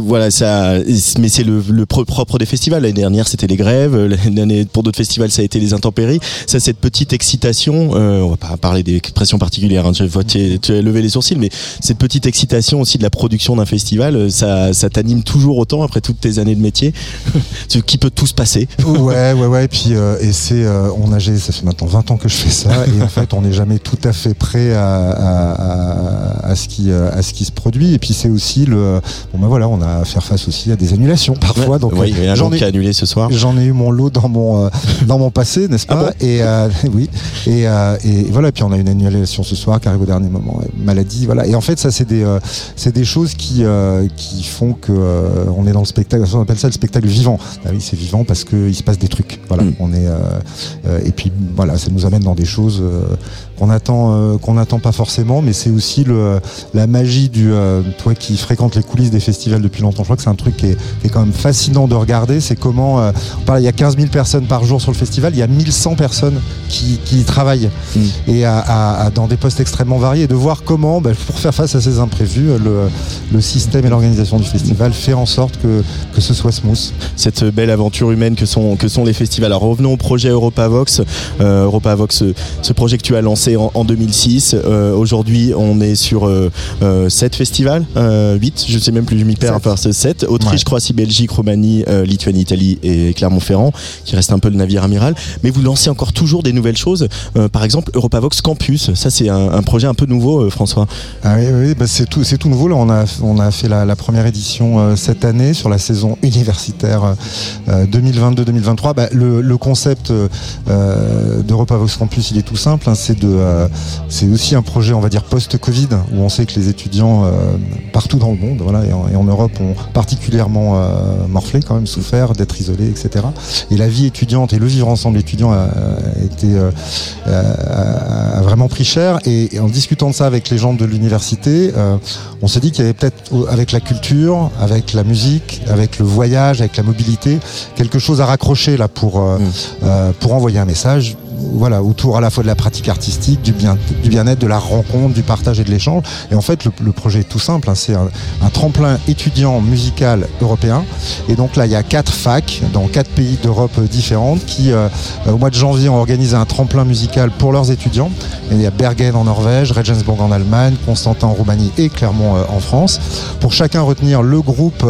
voilà ça mais c'est le, le pro- propre des festivals. L'année dernière c'était les grèves. L'année pour d'autres festivals ça a été les intempéries. Ça cette petite excitation euh, on va pas parler des pressions particulières hein, vois tu, tu as levé les sourcils mais cette petite excitation aussi de la production d'un festival euh, ça, ça t'anime toujours autant après toutes tes années de métier. Ce qui peut tout se passer. Ouais, ouais, ouais. Et puis, euh, et c'est, euh, on a, ça fait maintenant 20 ans que je fais ça, et en fait, on n'est jamais tout à fait prêt à, à, à, à ce qui, euh, à ce qui se produit. Et puis, c'est aussi le, bon ben voilà, on a à faire face aussi à des annulations parfois. Donc, oui, il y a un ai, qui a annulé ce soir J'en ai eu mon lot dans mon euh, dans mon passé, n'est-ce Ah pas bon Et euh, oui. Et, euh, et voilà. Et puis on a une annulation ce soir qui arrive au dernier moment. Maladie, voilà. Et en fait, ça c'est des c'est des choses qui qui font que on est dans le spectacle. On appelle ça le spectacle vivant. Ah oui, c'est vivant parce que il se passe des trucs. Voilà. Mm. On est et puis voilà, ça nous amène dans des choses qu'on attend euh, qu'on n'attend pas forcément. Mais c'est aussi le la magie du euh, toi qui fréquente les coulisses des festivals festival depuis longtemps. Je crois que c'est un truc qui est, qui est quand même fascinant de regarder. C'est comment, euh, on parle, il y a 15 000 personnes par jour sur le festival, il y a 1100 personnes qui, qui y travaillent Mm. et à- à- à- dans des postes extrêmement variés. Et de voir comment, bah, pour faire face à ces imprévus, le, le système et l'organisation du festival fait en sorte que, que ce soit smooth. cette belle aventure humaine que sont, que sont les festivals. Alors revenons au projet Europavox. Europavox, ce projet que tu as lancé en, en 2006. Euh, Aujourd'hui, on est sur euh, 7 festivals, 8, je sais même plus, je m'y perds, enfin c'est 7. Autriche, Ouais. Croatie, Belgique, Roumanie, euh, Lituanie, Italie et Clermont-Ferrand, qui reste un peu le navire amiral. Mais vous lancez encore toujours des nouvelles choses. Euh, par exemple, Europavox Campus, ça c'est un, un projet un peu nouveau, euh, François. Ah oui, oui, bah c'est tout, nouveau. Là, on a, on a fait la, la première édition euh, cette année sur la saison universitaire euh, 2022-2023. Bah, le, le concept euh, euh, d'EuropaVox Campus, il est tout simple. hein. c'est de, euh, c'est aussi un projet, on va dire post-Covid, où on sait que les étudiants euh, partout dans le monde, voilà, et en, et en Europe, ont particulièrement euh, morflé, quand même souffert d'être isolés, etc. Et la vie étudiante et le vivre ensemble étudiant a, a été a- vraiment pris cher. Et, et en discutant de ça avec les gens de l'université, on s'est dit qu'il y avait peut-être, avec la culture, avec la musique, avec le voyage, avec la mobilité, quelque chose à raccrocher là pour, euh, pour envoyer un message. Voilà, autour à la fois de la pratique artistique, du bien, du bien-être, de la rencontre, du partage et de l'échange. Et en fait, le, projet est tout simple. hein, c'est un, tremplin étudiant musical européen. Et donc là, il y a quatre facs dans quatre pays d'Europe différentes qui, euh, euh, au mois de janvier, ont organisé un tremplin musical pour leurs étudiants. Il y a Bergen en Norvège, Regensburg en Allemagne, Constantin en Roumanie et Clermont euh, en France. Pour chacun retenir le groupe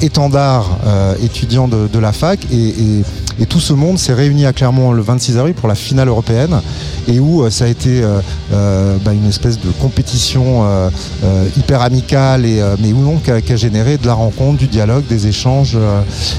étendard étudiant de, la fac. Et- et tout ce monde s'est réuni à Clermont le 26 avril pour la finale européenne et où euh, ça a été euh, euh, bah, une espèce de compétition hyper amicale et mais où non qui a, généré de la rencontre, du dialogue, des échanges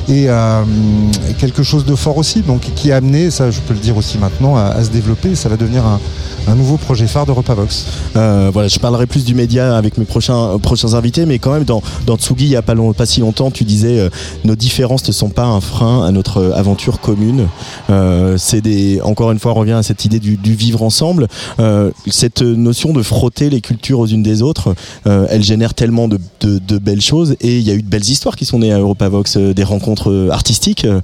et, et quelque chose de fort aussi donc qui a amené ça je peux le dire aussi maintenant à, se développer ça va devenir un, nouveau projet phare de Repavox. Voilà, je parlerai plus du média avec mes prochains, prochains invités, mais quand même dans, dans Tsugi, il n'y a pas, long- pas si longtemps, tu disais nos différences ne sont pas un frein à notre euh, commune. Euh, c'est des, encore une fois, on revient à cette idée du, du vivre ensemble. Euh, cette notion de frotter les cultures aux unes des autres, euh, elle génère tellement de, de- de belles choses et il y a eu de belles histoires qui sont nées à Europavox, des rencontres artistiques.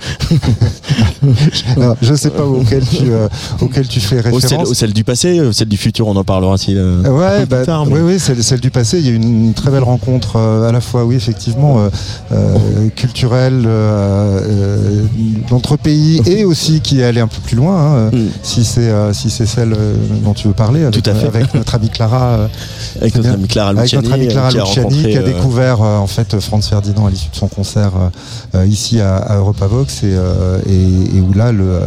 je sais pas auquel tu auquel tu fais référence. celles, aux celles du passé, celles du futur, on en parlera si. Ouais, bah, tard, mais- oui, oui, celle, celle du passé. Il y a eu une, très belle rencontre à la fois, oui, effectivement, culturelle euh, pays et aussi qui est allée un peu plus loin. hein, euh, Mm. si c'est euh, si c'est celle euh, dont tu veux parler, avec, Tout à fait. avec notre amie Clara. avec notre amie Clara avec Luciani, notre amie Clara qui a Luciani, rencontré, qui a découvert en fait Franz Ferdinand à l'issue de son concert ici à, à Europavox et, et, et où là le,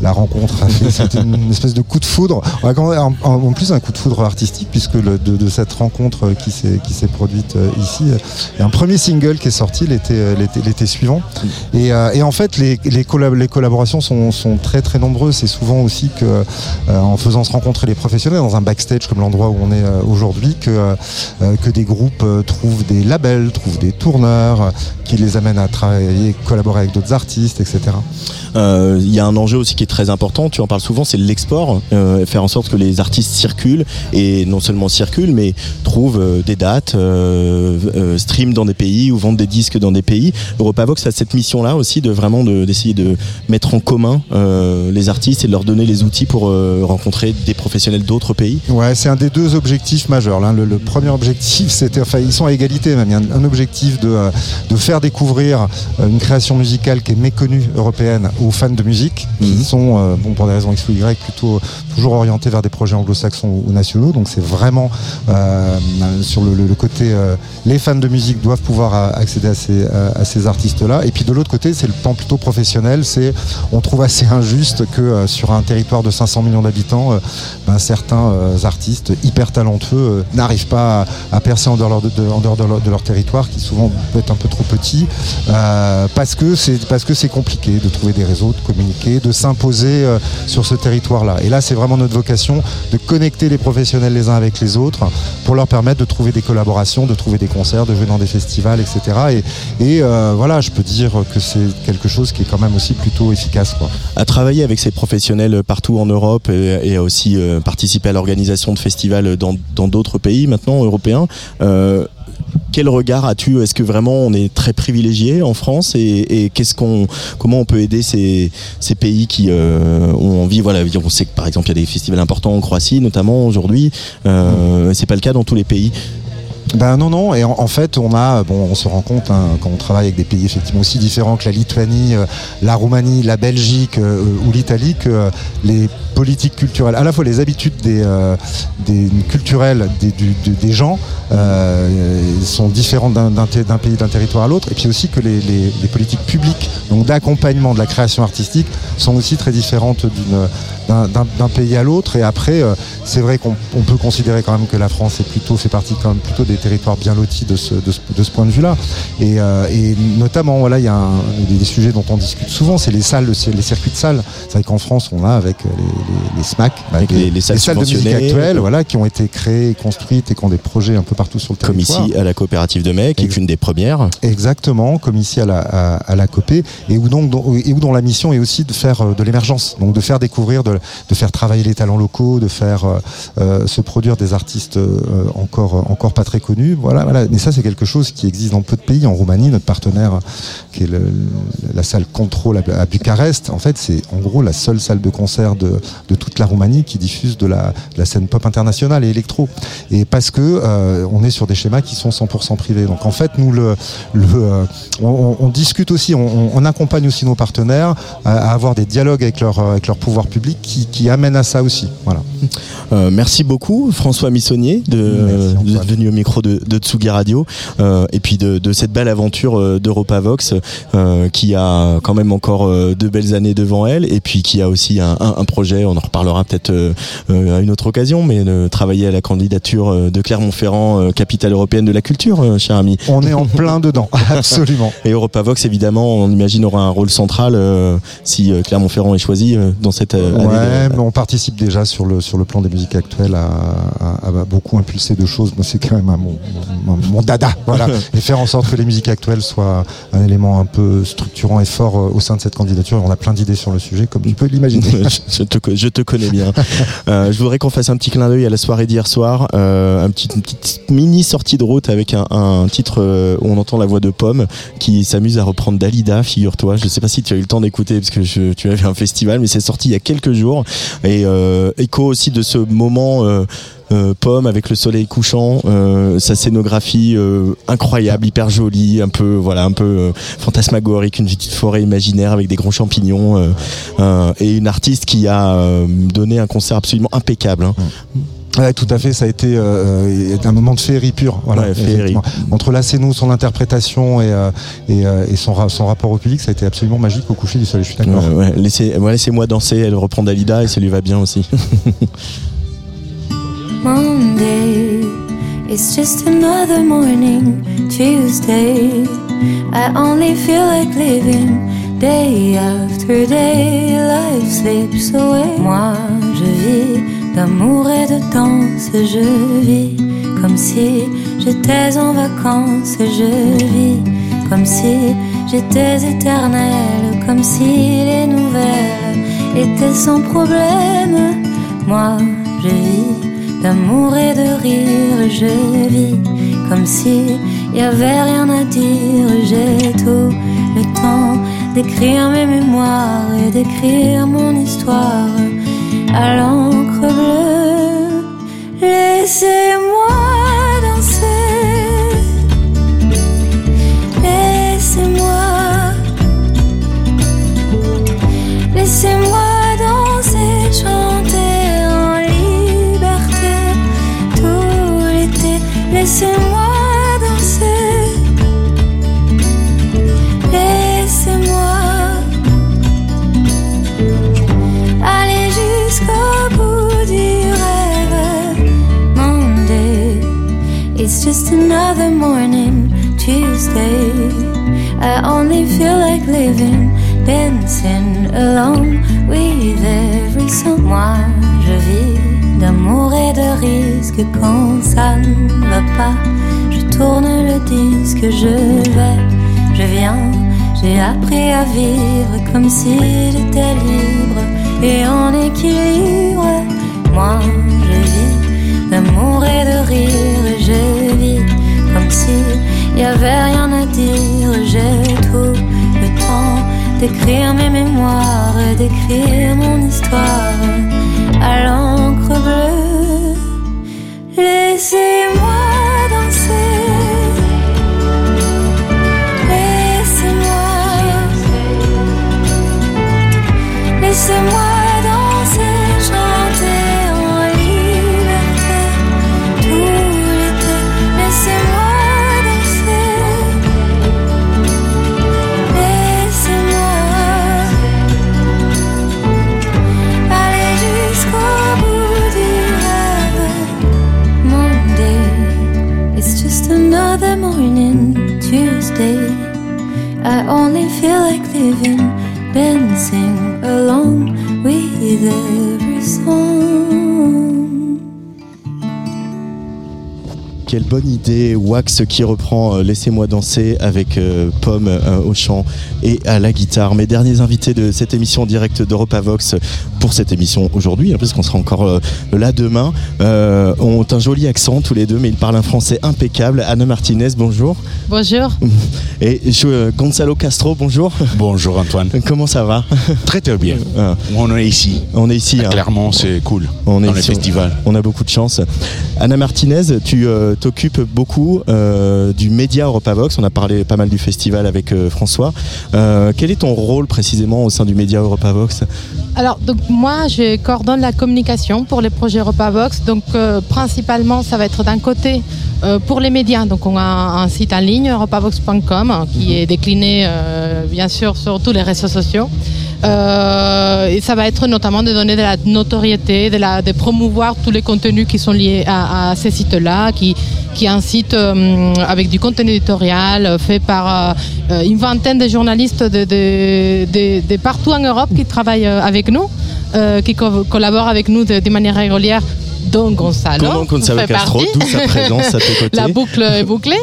la rencontre a fait c'était une espèce de coup de foudre en, plus un coup de foudre artistique puisque le- de, de cette rencontre qui s'est qui s'est produite ici il y a un premier single qui est sorti l'été l'été l'été suivant et, euh, et en fait les, les, les collaborations sont, très très nombreuses c'est souvent aussi que euh, en faisant se rencontrer les professionnels dans un backstage comme l'endroit où on est euh, aujourd'hui que euh, que des groupes trouvent des labels, trouvent des tourneurs, qui les amènent à travailler, collaborer avec d'autres artistes, etc. Il y a un enjeu aussi qui est très important, tu en parles souvent, c'est l'export, faire en sorte que les artistes circulent et non seulement circulent, mais trouvent des dates, streament dans des pays ou vendent des disques dans des pays. Europavox a cette mission-là aussi de vraiment de- d'essayer de, mettre en commun euh, les artistes et de leur donner les outils pour euh, rencontrer des professionnels d'autres pays. Ouais, c'est un des deux objectifs majeurs. là. Le, le premier objectif, c'était, enfin, ils sont à égalité même. Il y a un, un objectif de, euh, de faire découvrir une création musicale qui est méconnue européenne aux fans de musique, qui sont, euh, bon, pour des raisons X ou Y, plutôt toujours orientés vers des projets anglo-saxons ou, nationaux. Donc c'est vraiment euh, sur le, le- le côté, euh, les fans de musique doivent pouvoir accéder à ces, à- à ces artistes-là. Et puis de l'autre côté, c'est le plan plutôt professionnel. C'est, on trouve assez injuste que euh, sur un territoire de 500 millions d'habitants, euh, ben, certains euh, artistes hyper talentueux n'arrivent pas à, percer en dehors, de, leur, territoire, qui souvent peut être un peu trop petit, parce que c'est parce que c'est compliqué de trouver des réseaux, de communiquer, de s'imposer sur ce territoire-là. Et là, c'est vraiment notre vocation de connecter les professionnels les uns avec les autres pour leur permettre de trouver des collaborations, de trouver des concerts, de jouer dans des festivals, etc. Et, voilà, je peux dire que c'est quelque chose qui est quand même aussi plutôt efficace. Quoi. à travailler avec ces professionnels partout en Europe et, à aussi euh, participer à l'organisation de festivals dans d'autres pays maintenant européens. Euh, quel regard as-tu? Est-ce que vraiment on est très privilégié en France et, qu'est-ce qu'on, comment on peut aider ces, ces pays qui euh, ont envie? Voilà, on sait que par exemple il y a des festivals importants en Croatie, notamment aujourd'hui. Euh, c'est pas le cas dans tous les pays. Ben non, non. Et en, fait, on a, bon, on se rend compte hein, quand on travaille avec des pays effectivement aussi différents que la Lituanie, euh, la Roumanie, la Belgique euh, ou l'Italie, que euh, les politiques culturelles, à la fois les habitudes des, des culturelles des, gens sont différentes d'un pays, d'un territoire à l'autre, et puis aussi que les, politiques publiques, donc d'accompagnement de la création artistique, sont aussi très différentes d'un pays à l'autre. Et après, c'est vrai qu'on on peut considérer quand même que la France est plutôt fait partie quand même plutôt des territoires bien lotis de ce, de ce, de ce point de vue-là. Et, euh, et notamment, voilà, il y a un, des, des sujets dont on discute souvent, c'est les salles, le- les circuits de salles. C'est vrai qu'en France, on a avec les, les, les SMAC, Avec des- les- les salles de musique subventionnées. actuelle, voilà, qui ont été créées, construites et qui ont des projets un peu partout sur le Comme territoire. ici à la coopérative de Mai, qui est une des premières. Exactement, comme ici à la, à, à la COPé, et où donc et où dont la mission est aussi de faire euh, de l'émergence, donc de faire découvrir, de, de faire travailler les talents locaux, de faire euh, se produire des artistes encore encore pas très connus. Voilà, voilà. Mais ça c'est quelque chose qui existe dans peu de pays. En Roumanie, notre partenaire, qui est le- la salle Control à, à Bucarest, en fait c'est en gros la seule salle de concert de, de toute la Roumanie qui diffuse de la, de la scène pop internationale et électro. Et parce que euh, on est sur des schémas qui sont 100% privés. Donc en fait, nous le, le euh, on, discute aussi, on, on accompagne aussi nos partenaires à, à avoir des dialogues avec leur avec leur pouvoir public qui, qui amènent à ça aussi. Voilà. Euh, merci beaucoup François Missonnier de, de- d'être venu au micro de, de Tsugi Radio euh, et puis de, de cette belle aventure euh, d'EuropaVox euh, qui a quand même encore deux belles années devant elle et puis qui a aussi un, un- un projet, on en reparlera peut-être à une autre occasion, mais de travailler à la candidature de Clermont-Ferrand, capitale européenne de la culture, cher ami. On est en plein dedans, absolument. Et EuropaVox évidemment, on imagine aura un rôle central euh, si Clermont-Ferrand est choisi euh, dans cette année de- Ouais, mais on participe déjà sur le sur le plan des musiques actuelles à, à- à beaucoup impulser de choses. Moi, c'est quand même un- mon, mon, mon dada, voilà, et faire en sorte que les musiques actuelles soient un élément un peu structurant et fort euh, au sein de cette candidature. Et on a plein d'idées sur le sujet, comme tu peux l'imaginer. je, te, je te connais bien. Euh, je voudrais qu'on fasse un petit clin d'œil à la soirée d'hier soir, euh, un petit, une petite mini sortie de route avec un, un titre où on entend la voix de Pomme qui s'amuse à reprendre Dalida, figure-toi. Je sais pas si tu as eu le temps d'écouter parce que je- tu avais un festival, mais c'est sorti il y a quelques jours et euh, écho aussi de ce moment. Euh, Pomme avec le soleil couchant, euh, sa scénographie euh, incroyable, hyper jolie, un peu voilà, un peu fantasmagorique, une petite forêt imaginaire avec des gros champignons et une artiste qui a donné un concert absolument impeccable. hein. Ouais, tout à fait. Ça a été euh, un moment de féerie pure. Voilà, Ouais, féerie. effectivement. Entre la scéno, son interprétation et, euh, et, euh, et son, ra- son rapport au public, ça a été absolument magique au coucher du soleil. Je suis d'accord. Ouais, laissez-moi danser, elle reprend Dalida et ça lui va bien aussi. Monday, it's just another morning. Tuesday, I only feel like living. Day after day, life slips away. Moi, je vis d'amour et de danse. Je vis comme si j'étais en vacances. Je vis comme si j'étais éternelle. Comme si les nouvelles étaient sans problème. Moi, je vis d'amour et de rire, je vis comme si y avait rien à dire. J'ai tout le temps d'écrire mes mémoires et d'écrire mon histoire à l'encre bleue. Laissez-moi I only feel like living, dancing alone with every. Moi, je vis d'amour et de risque quand ça ne va pas. Je tourne le disque, je vais, je viens. J'ai appris à vivre comme si j'étais libre et en équilibre. Moi, je vis d'amour et de rire, je vis comme si y avait rien à dire, j'ai tout le temps d'écrire mes mémoires et d'écrire mon histoire à l'encre bleue. Laissez-moi danser. Laissez-moi. Laissez-moi. I only feel like living, dancing along with every song. Quelle bonne idée, Wax qui reprend euh, Laissez-moi danser avec euh, Pomme euh, au chant et à la guitare. Mes derniers invités de cette émission en direct d'Europa Vox pour cette émission aujourd'hui, hein, parce qu'on sera encore euh, là demain, euh, ont un joli accent tous les deux, mais ils parlent un français impeccable. Anna Martinez, bonjour. Bonjour. Et je- euh, Gonzalo Castro, bonjour. Bonjour Antoine. Comment ça va? Très très bien. Ah. On est ici. On est ici. hein. Clairement, c'est cool. On est dans le ici, festival. On a beaucoup de chance. Anna Martinez, tu euh, t'occupes beaucoup euh, du média EuropaVox. On a parlé pas mal du festival avec euh, François. Euh, quel est ton rôle précisément au sein du média EuropaVox Alors, donc, moi, je coordonne la communication pour les projets EuropaVox. Donc, euh, principalement, ça va être d'un côté euh, pour les médias. Donc, on a un, site en ligne, europavox.com, qui est décliné, euh, bien sûr, sur tous les réseaux sociaux. Et ça va être notamment de donner de la notoriété, de, la, de promouvoir tous les contenus qui sont liés à, à ces sites-là, qui, qui est un site euh, avec du contenu éditorial euh, fait par euh, une vingtaine de journalistes de, de, de- de partout en Europe qui travaillent avec nous, qui co- collaborent avec nous de, de manière régulière, dont Gonzalo. Comment Gonzalo Castro, d'où sa présence à tes côtés La boucle est bouclée.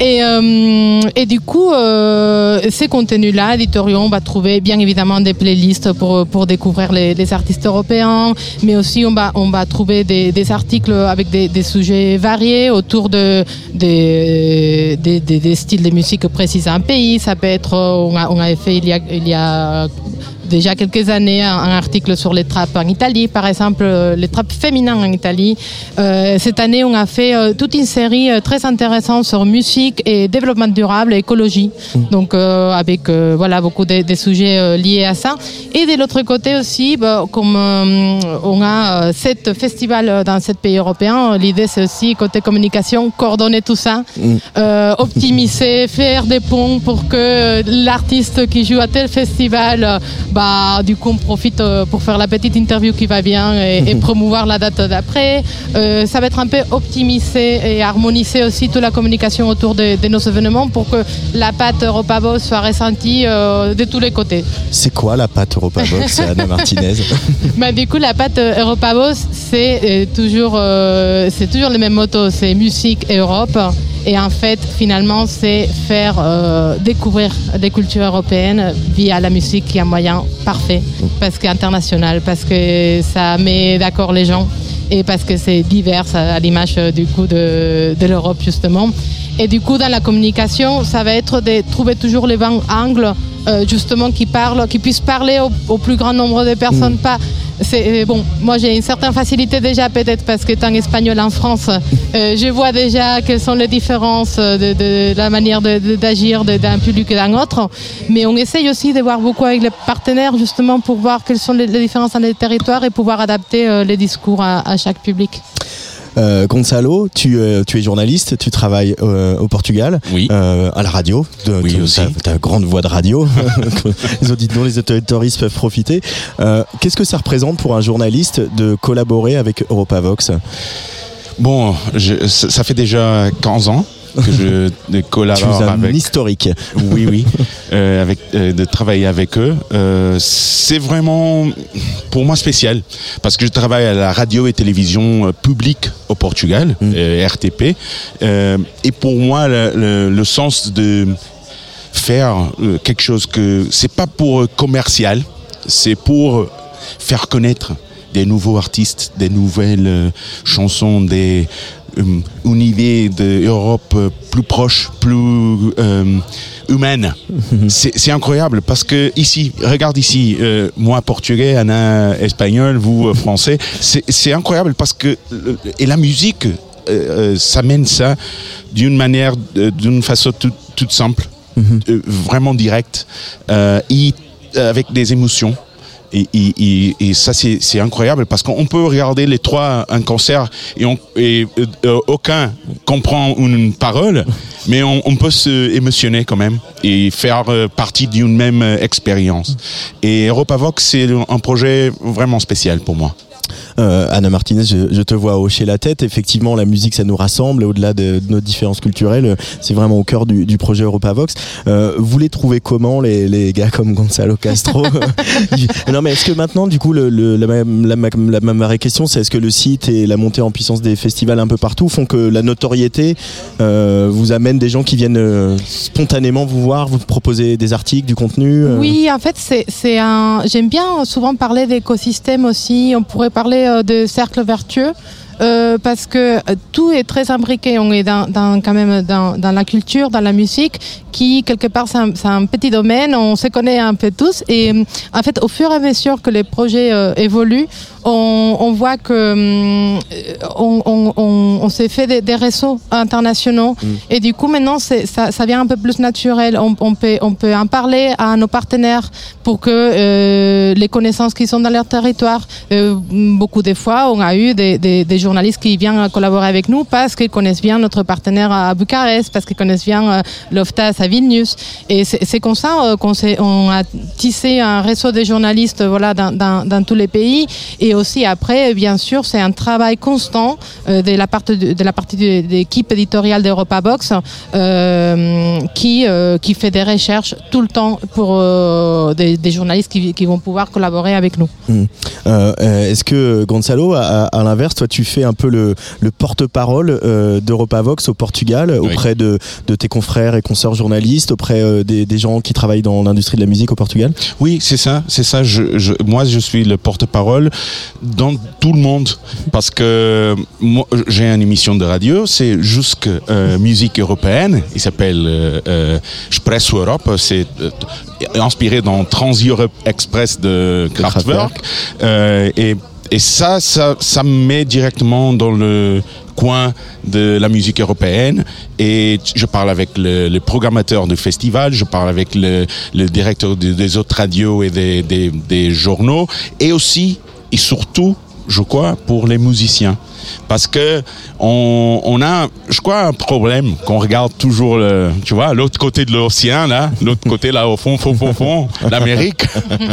Et, euh, et du coup, euh, ces contenus-là, éditoriaux, on va trouver bien évidemment des playlists pour, pour découvrir les, les artistes européens, mais aussi on va, on va trouver des, des articles avec des, des sujets variés autour de, des, des, styles de musique précis à un pays. Ça peut être, euh, on, a, on avait fait il y a, il y a déjà quelques années un, un article sur les trappes en Italie, par exemple, euh, les trappes féminines en Italie. Euh, cette année, on a fait euh, toute une série euh, très intéressante sur musique et développement durable et écologie. Donc, euh, avec voilà beaucoup de, de sujets liés à ça. Et de l'autre côté aussi, bah, comme on a sept festivals dans sept pays européens, l'idée c'est aussi côté communication coordonner tout ça, euh, optimiser, faire des ponts pour que l'artiste qui joue à tel festival, euh, bah, du coup, on profite euh, pour faire la petite interview qui va bien et, et promouvoir la date d'après. Euh, ça va être un peu optimisé et harmoniser aussi toute la communication autour de, de nos événements pour que la patte Europavo soit ressentie euh, de tous les côtés. C'est quoi la patte EuropaVox, Anna Martinez? Bah, du coup, la patte euh, Europavos, c'est toujours, euh, c'est toujours les mêmes motos, c'est musique et Europe. Et en fait, finalement, c'est faire euh, découvrir des cultures européennes via la musique qui est un moyen parfait, parce qu'international, parce que ça met d'accord les gens et parce que c'est divers à l'image euh, du coup de, de l'Europe justement. Et du coup, dans la communication, ça va être de trouver toujours les bons angles, euh, justement, qui parlent, qui puissent parler au, au plus grand nombre de personnes. Pas, c'est euh, bon. Moi, j'ai une certaine facilité déjà, peut-être parce que espagnol en France, euh, je vois déjà quelles sont les différences de, de la manière d'agir d'un public et d'un autre. Mais on essaye aussi de voir beaucoup avec les partenaires, justement, pour voir quelles sont les, les différences dans les territoires et pouvoir adapter euh, les discours à, à chaque public. Euh, Gonzalo, tu, euh, tu es journaliste, tu travailles euh, au Portugal, euh, à la radio. De, Oui, tu- aussi. t'as grande voix de radio, les auditeurs, dont les auditoristes peuvent profiter. Qu'est-ce que ça représente pour un journaliste de collaborer avec EuropaVox? Bon, je- ça fait déjà 15 ans que je Tu collabore es un avec. historique. Oui, oui. Euh, avec, euh, de travailler avec eux. Euh, c'est vraiment pour moi spécial parce que je travaille à la radio et télévision publique au Portugal, euh, RTP. Et pour moi, le, le- le sens de faire quelque chose que c'est pas pour commercial, c'est pour faire connaître des nouveaux artistes, des nouvelles chansons, des une idée d'Europe plus proche, plus euh, humaine. C'est incroyable parce que ici, regarde ici, euh, moi portugais, Anna espagnol, vous euh, français, c'est incroyable parce que et la musique, ça mène ça d'une manière, d'une façon toute, toute simple, euh, vraiment directe, et avec des émotions. Et, ça, c'est incroyable parce qu'on peut regarder les trois un concert et, euh, aucun comprend une parole, mais on, on peut se émotionner quand même et faire euh, partie d'une même euh, expérience. Et Europavox, c'est un projet vraiment spécial pour moi. Euh, Anna Martinez, je, te vois hocher la tête. Effectivement, la musique, ça nous rassemble. Au-delà de, nos différences culturelles, c'est vraiment au cœur du, projet Europavox. Euh, vous les trouvez comment, les, gars comme Gonzalo Castro? Non, mais est-ce que maintenant, du coup, la, la, vraie question, c'est est-ce que le site et la montée en puissance des festivals un peu partout font que la notoriété euh, vous amène des gens qui viennent euh, spontanément vous voir, vous proposer des articles, du contenu Oui, en fait, c'est un. J'aime bien souvent parler d'écosystème aussi. On pourrait parler euh, de cercle vertueux. euh, parce que euh, tout est très imbriqué. On est dans, quand même dans, la culture, dans la musique, qui quelque part c'est un, petit domaine. On se connaît un peu tous. Et en fait, au fur et à mesure que les projets évoluent, on, on voit que hum, on, on, on- on s'est fait des, des réseaux internationaux. Et du coup, maintenant, c'est- ça, ça vient un peu plus naturel. On, peut, on peut en parler à nos partenaires pour que euh, les connaissances qui sont dans leur territoire, euh, beaucoup de fois, on a eu des, des- des journalistes qui viennent collaborer avec nous parce qu'ils connaissent bien notre partenaire à Bucarest, parce qu'ils connaissent bien euh, l'OFTAS à Vilnius. Et c'est comme ça euh, qu'on on a tissé un réseau de journalistes voilà, dans, dans- dans tous les pays. Et aussi après, bien sûr, c'est un travail constant euh, de la partie de, de la partie de, de l'équipe éditoriale d'Europa Box euh, qui euh, qui fait des recherches tout le temps pour euh, des, des journalistes qui, qui vont pouvoir collaborer avec nous. Euh, Est-ce que Gonzalo, à, l'inverse, toi tu fais un peu le, le porte-parole euh, d'Europavox au Portugal auprès de, de tes confrères et consoeurs journalistes, auprès euh, des, des gens qui travaillent dans l'industrie de la musique au Portugal? Oui, c'est ça, c'est ça. Je, je- moi, je suis le porte-parole dans tout le monde parce que moi, j'ai une émission de radio, c'est jusque euh, musique européenne. Il s'appelle euh, euh, Expresso Europe. C'est euh, inspiré dans Trans-Europe Express de Kraftwerk. Euh, et, et ça, ça, ça me met directement dans le coin de la musique européenne et je parle avec le, le programmateur du festival, je parle avec le, le directeur de- des autres radios et des, des, des journaux et aussi et surtout, je crois, pour les musiciens. Parce que on, on a, je crois, un problème qu'on regarde toujours, le, tu vois, l'autre côté de l'océan, là, l'autre côté, là, au fond, fond, fond, fond, l'Amérique.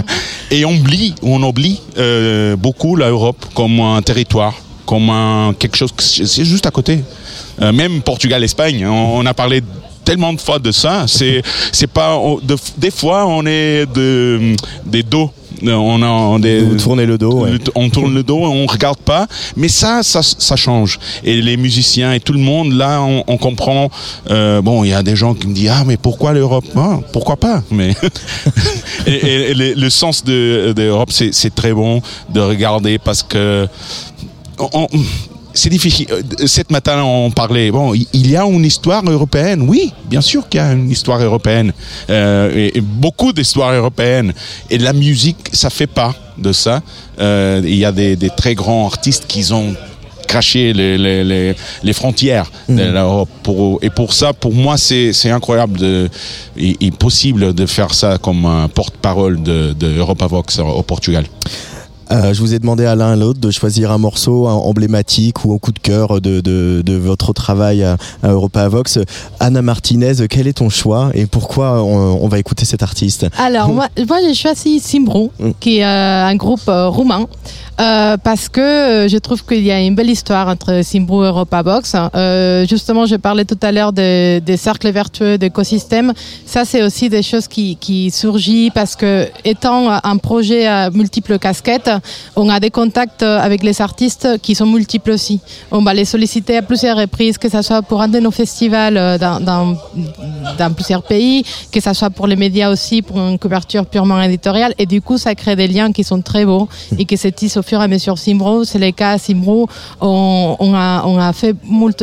Et on oublie, on oublie euh, beaucoup l'Europe comme un territoire, comme un, quelque chose, c'est c'est juste à côté. Euh, même Portugal, Espagne, on, on a parlé tellement de fois de ça. C'est, c'est pas, on- de- des fois, on est de, des dos. On a des, Vous tournez le dos, ouais. on tourne le dos, on regarde pas. Mais ça, ça, ça change. Et les musiciens et tout le monde, là, on, on comprend. euh, bon, il y a des gens qui me disent ah mais pourquoi l'Europe? Ah, Pourquoi pas? Mais et, et- et le, le sens de, de l'Europe, c'est, c'est très bon de regarder parce que on- c'est difficile. Euh, Cette matin, on parlait. Bon, il- y a une histoire européenne. Oui, bien sûr qu'il y a une histoire européenne. Euh, et, et beaucoup d'histoires européennes. Et la musique, ça fait pas de ça. Euh, il y a des, des très grands artistes qui ont craché les, les, les, les frontières de l'Europe. Pour, et pour ça, pour moi, c'est c'est incroyable de, et, et possible de faire ça comme un porte-parole de, de Europavox au Portugal. Euh, je vous ai demandé à l'un et l'autre de choisir un morceau emblématique ou un coup de cœur de, de, de votre travail à, à Europavox. Anna Martinez, quel est ton choix et pourquoi on, on va écouter cet artiste? Alors, moi, moi j'ai choisi Simbro, qui est euh, un groupe euh, roumain. euh, parce que euh, je trouve qu'il y a une belle histoire entre Simbro et Europa Box. Euh, justement, je parlais tout à l'heure des, des cercles vertueux d'écosystèmes. Ça, c'est aussi des choses qui, qui surgissent parce que, étant un projet à multiples casquettes, on a des contacts avec les artistes qui sont multiples aussi. On va les solliciter à plusieurs reprises, que ce soit pour un de nos festivals euh, dans, plusieurs pays, que ça soit pour les médias aussi, pour une couverture purement éditoriale. Et du coup, ça crée des liens qui sont très beaux et qui se tissent au fur et à mesure. Simbro, c'est le cas. Simbro, on, on, a, on a fait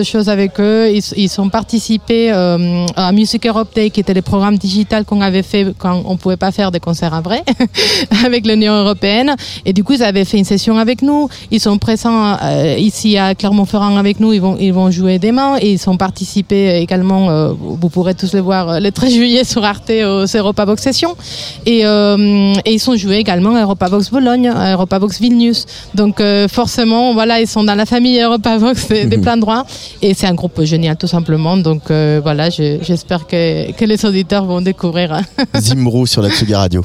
choses avec eux. Ils, ont participé euh, à Music Europe Day, qui était le programme digital qu'on avait fait quand on pouvait pas faire des concerts à vrai avec l'Union européenne. Et du coup, ils avaient fait une session avec nous. Ils sont présents euh, ici à Clermont-Ferrand avec nous. Ils vont, ils vont jouer demain et ils ont participé également. euh, vous pourrez tous le voir euh, le 13 juillet sur Arte aux Europa Box Sessions. Et, euh, ils ont joué également à Europa Box Bologne, à Europa Box Vilnius. Donc euh, forcément, voilà, ils sont dans la famille Europa Box des, des plein droits. Et c'est un groupe génial tout simplement. Donc euh, voilà, je- j'espère que, que les auditeurs vont découvrir. Zimbro sur la Tsugi Radio.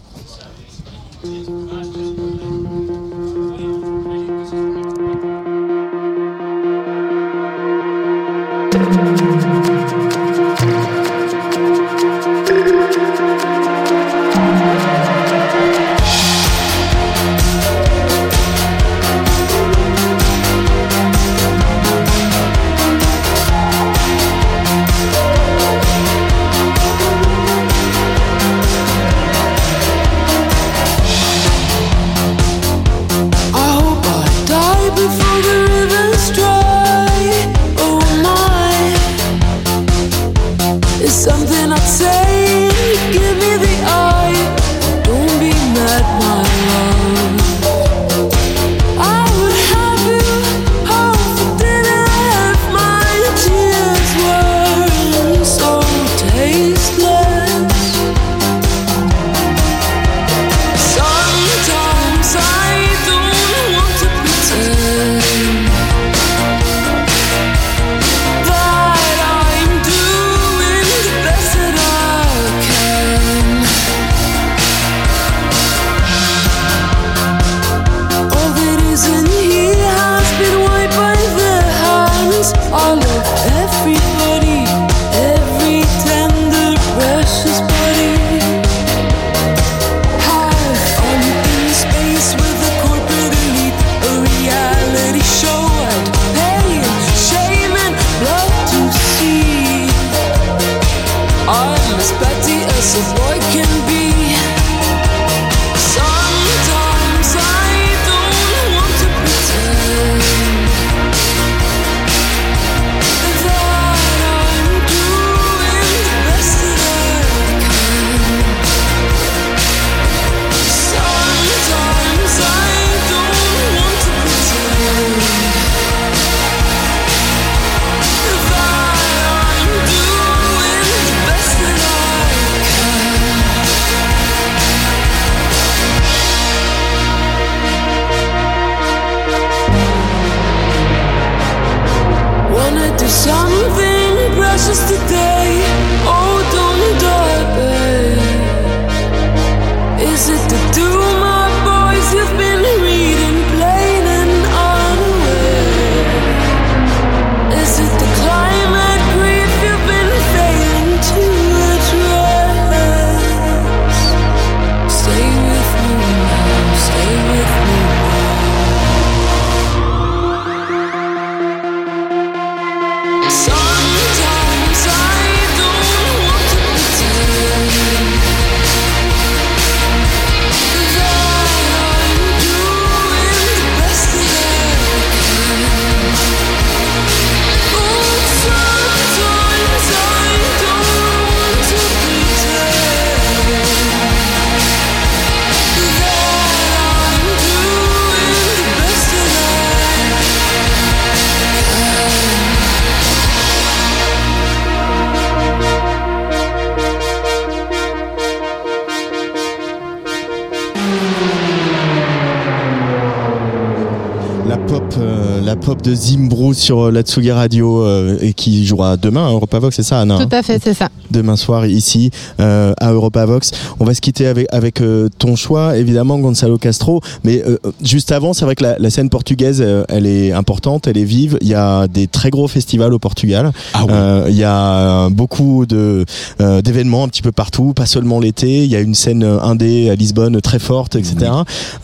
La sur euh, la Tsugi Radio euh, et qui jouera demain à Europavox, c'est ça Anna hein Tout à fait, c'est ça. Demain soir ici euh, à Europavox. On va se quitter avec, avec euh, ton choix, évidemment Gonzalo Castro. Mais euh, juste avant, c'est vrai que la, la scène portugaise, euh, elle est importante, elle est vive. Il y a des très gros festivals au Portugal. Euh, Il y a beaucoup de euh, d'événements un petit peu partout, pas seulement l'été. Il y a une scène indé à Lisbonne très forte, etc.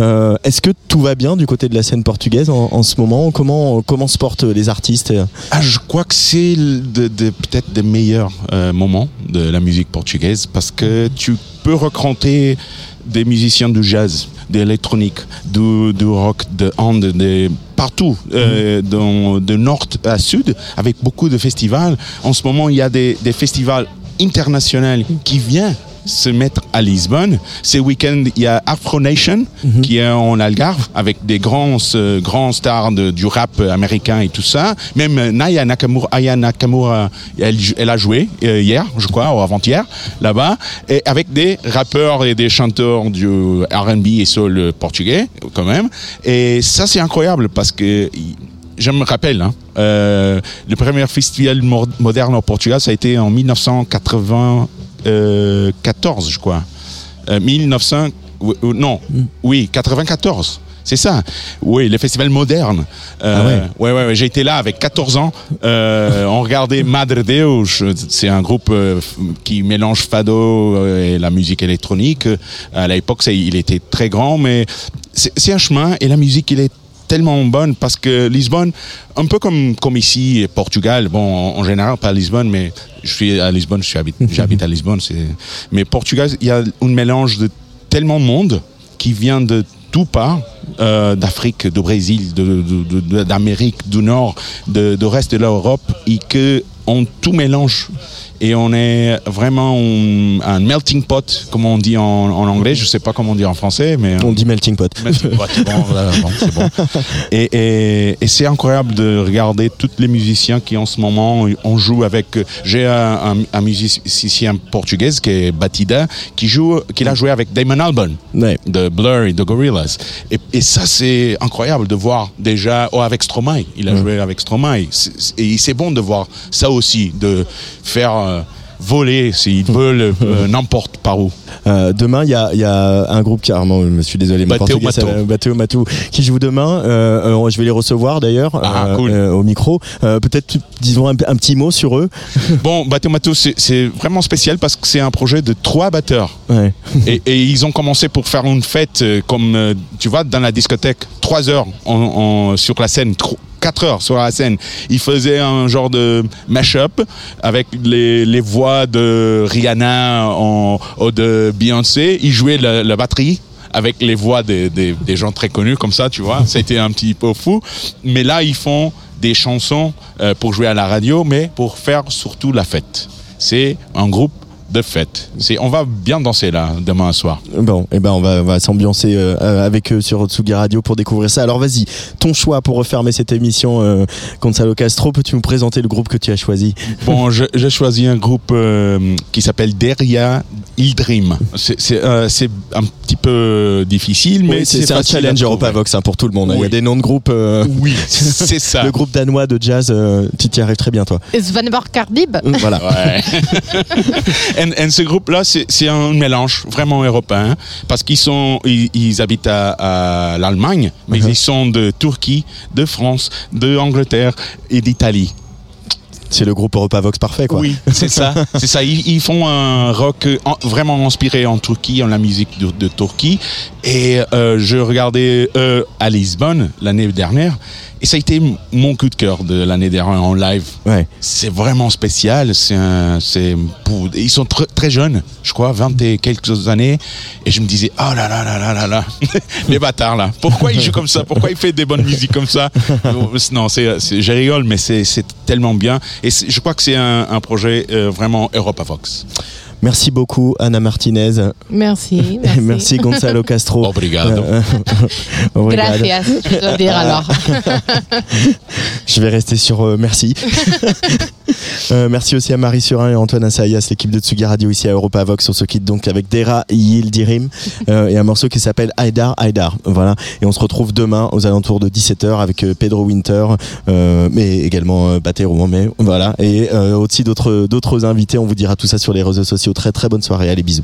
Euh, Est-ce que tout va bien du côté de la scène portugaise en, en ce moment? Comment co- comment se portent les artistes Ah, je crois que c'est le- de, de- peut-être des meilleurs euh, moments de la musique portugaise parce que tu peux recruter des musiciens du jazz, de l'électronique, du, du rock, de hand, de partout, euh, dans- de nord à sud, avec beaucoup de festivals. En ce moment, il y a des, des festivals internationaux qui viennent se mettre à Lisbonne. Ce week-end, il y a Afro Nation qui est en Algarve avec des grands, euh, grands stars de- du rap américain et tout ça. Même euh, Naya Nakamura, Aya Nakamura elle, elle a joué euh, hier, je crois, ou avant-hier, là-bas, et avec des rappeurs et des chanteurs du R&B et soul portugais, quand même. Et ça, c'est incroyable parce que je me rappelle, hein, euh, le premier festival mo- moderne au Portugal, ça a été en 1994, je crois. Euh, 1900, oui, euh, non, oui, 94. C'est ça. Oui, le festival moderne. Euh, ouais. ouais, ouais, j'ai été là avec 14 ans. Euh, on regardait Madre Deus. C'est un groupe euh, qui mélange fado euh, et la musique électronique. À l'époque, il était très grand, mais c'est c'est un chemin et la musique, il est tellement bonne parce que Lisbonne, un peu comme, comme ici, et Portugal, bon, en, en général, pas Lisbonne, mais je suis à Lisbonne, je suis habite- j'habite à Lisbonne, c'est, mais Portugal, il y a un mélange de tellement de monde qui vient de tout part, euh, d'Afrique, de Brésil, de- de- de- d'Amérique du Nord, de reste de l'Europe, et que on tout mélange. Et on est vraiment un, un melting pot, comme on dit en, en anglais. Je sais pas comment on dit en français, mais On dit melting pot. Melting pot, bon, bon, bon. Et, et- et c'est incroyable de regarder tous les musiciens qui en ce moment on joue avec. J'ai un, un- un musicien portugais qui est Batida qui joue, qui a joué avec Damon Albarn de Blur et de Gorillaz. Et, et ça c'est incroyable de voir déjà oh, avec Stromae. Il a joué avec Stromae. Et c'est bon de voir ça aussi, de faire euh, voler s'ils veulent euh, n'importe par où. Euh, demain, il y y a un groupe carrément, je me suis désolé, mon Bateu portugais, Mato. ça- Bateu Mato, qui joue demain. Euh, je vais les recevoir d'ailleurs Ah, cool. au micro. Peut-être, disons, un, un petit mot sur eux. Bon, Bateau Mato, c'est vraiment spécial parce que c'est un projet de trois batteurs. Ouais. Et, et ils ont commencé pour faire une fête comme, tu vois, dans la discothèque, trois heures en- en- sur la scène, tro- quatre heures sur la scène. Ils faisaient un genre de mash-up avec les, les voix de Rihanna ou de Beyoncé. Ils jouaient la, la batterie avec les voix des, des- des gens très connus comme ça, tu vois. C'était un petit peu fou. Mais là, ils font des chansons euh, pour jouer à la radio, mais pour faire surtout la fête. C'est un groupe de fête. C'est, on va bien danser là demain soir. Bon, et ben on va, on va s'ambiancer euh, euh, avec eux sur Tsugi Radio pour découvrir ça. Alors vas-y, ton choix pour refermer cette émission, euh, Gonzalo Castro, peux-tu nous présenter le groupe que tu as choisi? Bon, j'ai choisi un groupe euh, qui s'appelle Deria Il Dream. C'est, euh, un petit peu difficile, mais Oui, c'est un challenge. Europavox hein, pour tout le monde. hein. Il y a des noms de groupes. euh, Oui, c'est ça. le groupe danois de jazz, euh, tu t'y arrives très bien toi. Svanborg Cardib Voilà. Ouais. et, et ce groupe-là, c'est un mélange vraiment européen parce qu'ils sont, ils, ils habitent à, à l'Allemagne, mais Uh-huh. ils sont de Turquie, de France, de Angleterre et d'Italie. C'est le groupe Europavox parfait quoi. Oui, c'est ça. C'est ça. Ils, ils font un rock euh, en- vraiment inspiré en Turquie, en la musique de, de Turquie. Et euh, je regardais euh, à Lisbonne l'année dernière. Et ça a été mon coup de cœur de l'année dernière en live. Ouais. C'est vraiment spécial. C'est ils sont tr- très jeunes, je crois, 20 et quelques années. Et je me disais, oh là là là là là là, les bâtards là. Pourquoi ils jouent comme ça? Pourquoi ils font des bonnes musiques comme ça? Non, c'est, je rigole, mais c'est tellement bien. Et je crois que c'est un, projet euh, vraiment Europavox. Merci beaucoup Anna Martinez. Merci. Merci, Merci. Gonzalo Castro. Obrigado. Euh, obrigado. Gracias, je dois dire alors. Je vais rester sur euh, merci. Euh, merci aussi à Marie Surin et Antoine Assayas, l'équipe de Tsugi Radio ici à Europa Vox. On se quitte donc avec Dera Yildirim euh, et un morceau qui s'appelle Haidar Haidar. Voilà. Et on se retrouve demain aux alentours de 17h avec euh, Pedro Winter, euh, mais également euh, Batero. Mais voilà. Et euh, aussi d'autres d'autres invités. On vous dira tout ça sur les réseaux sociaux. Très très bonne soirée. Allez, bisous.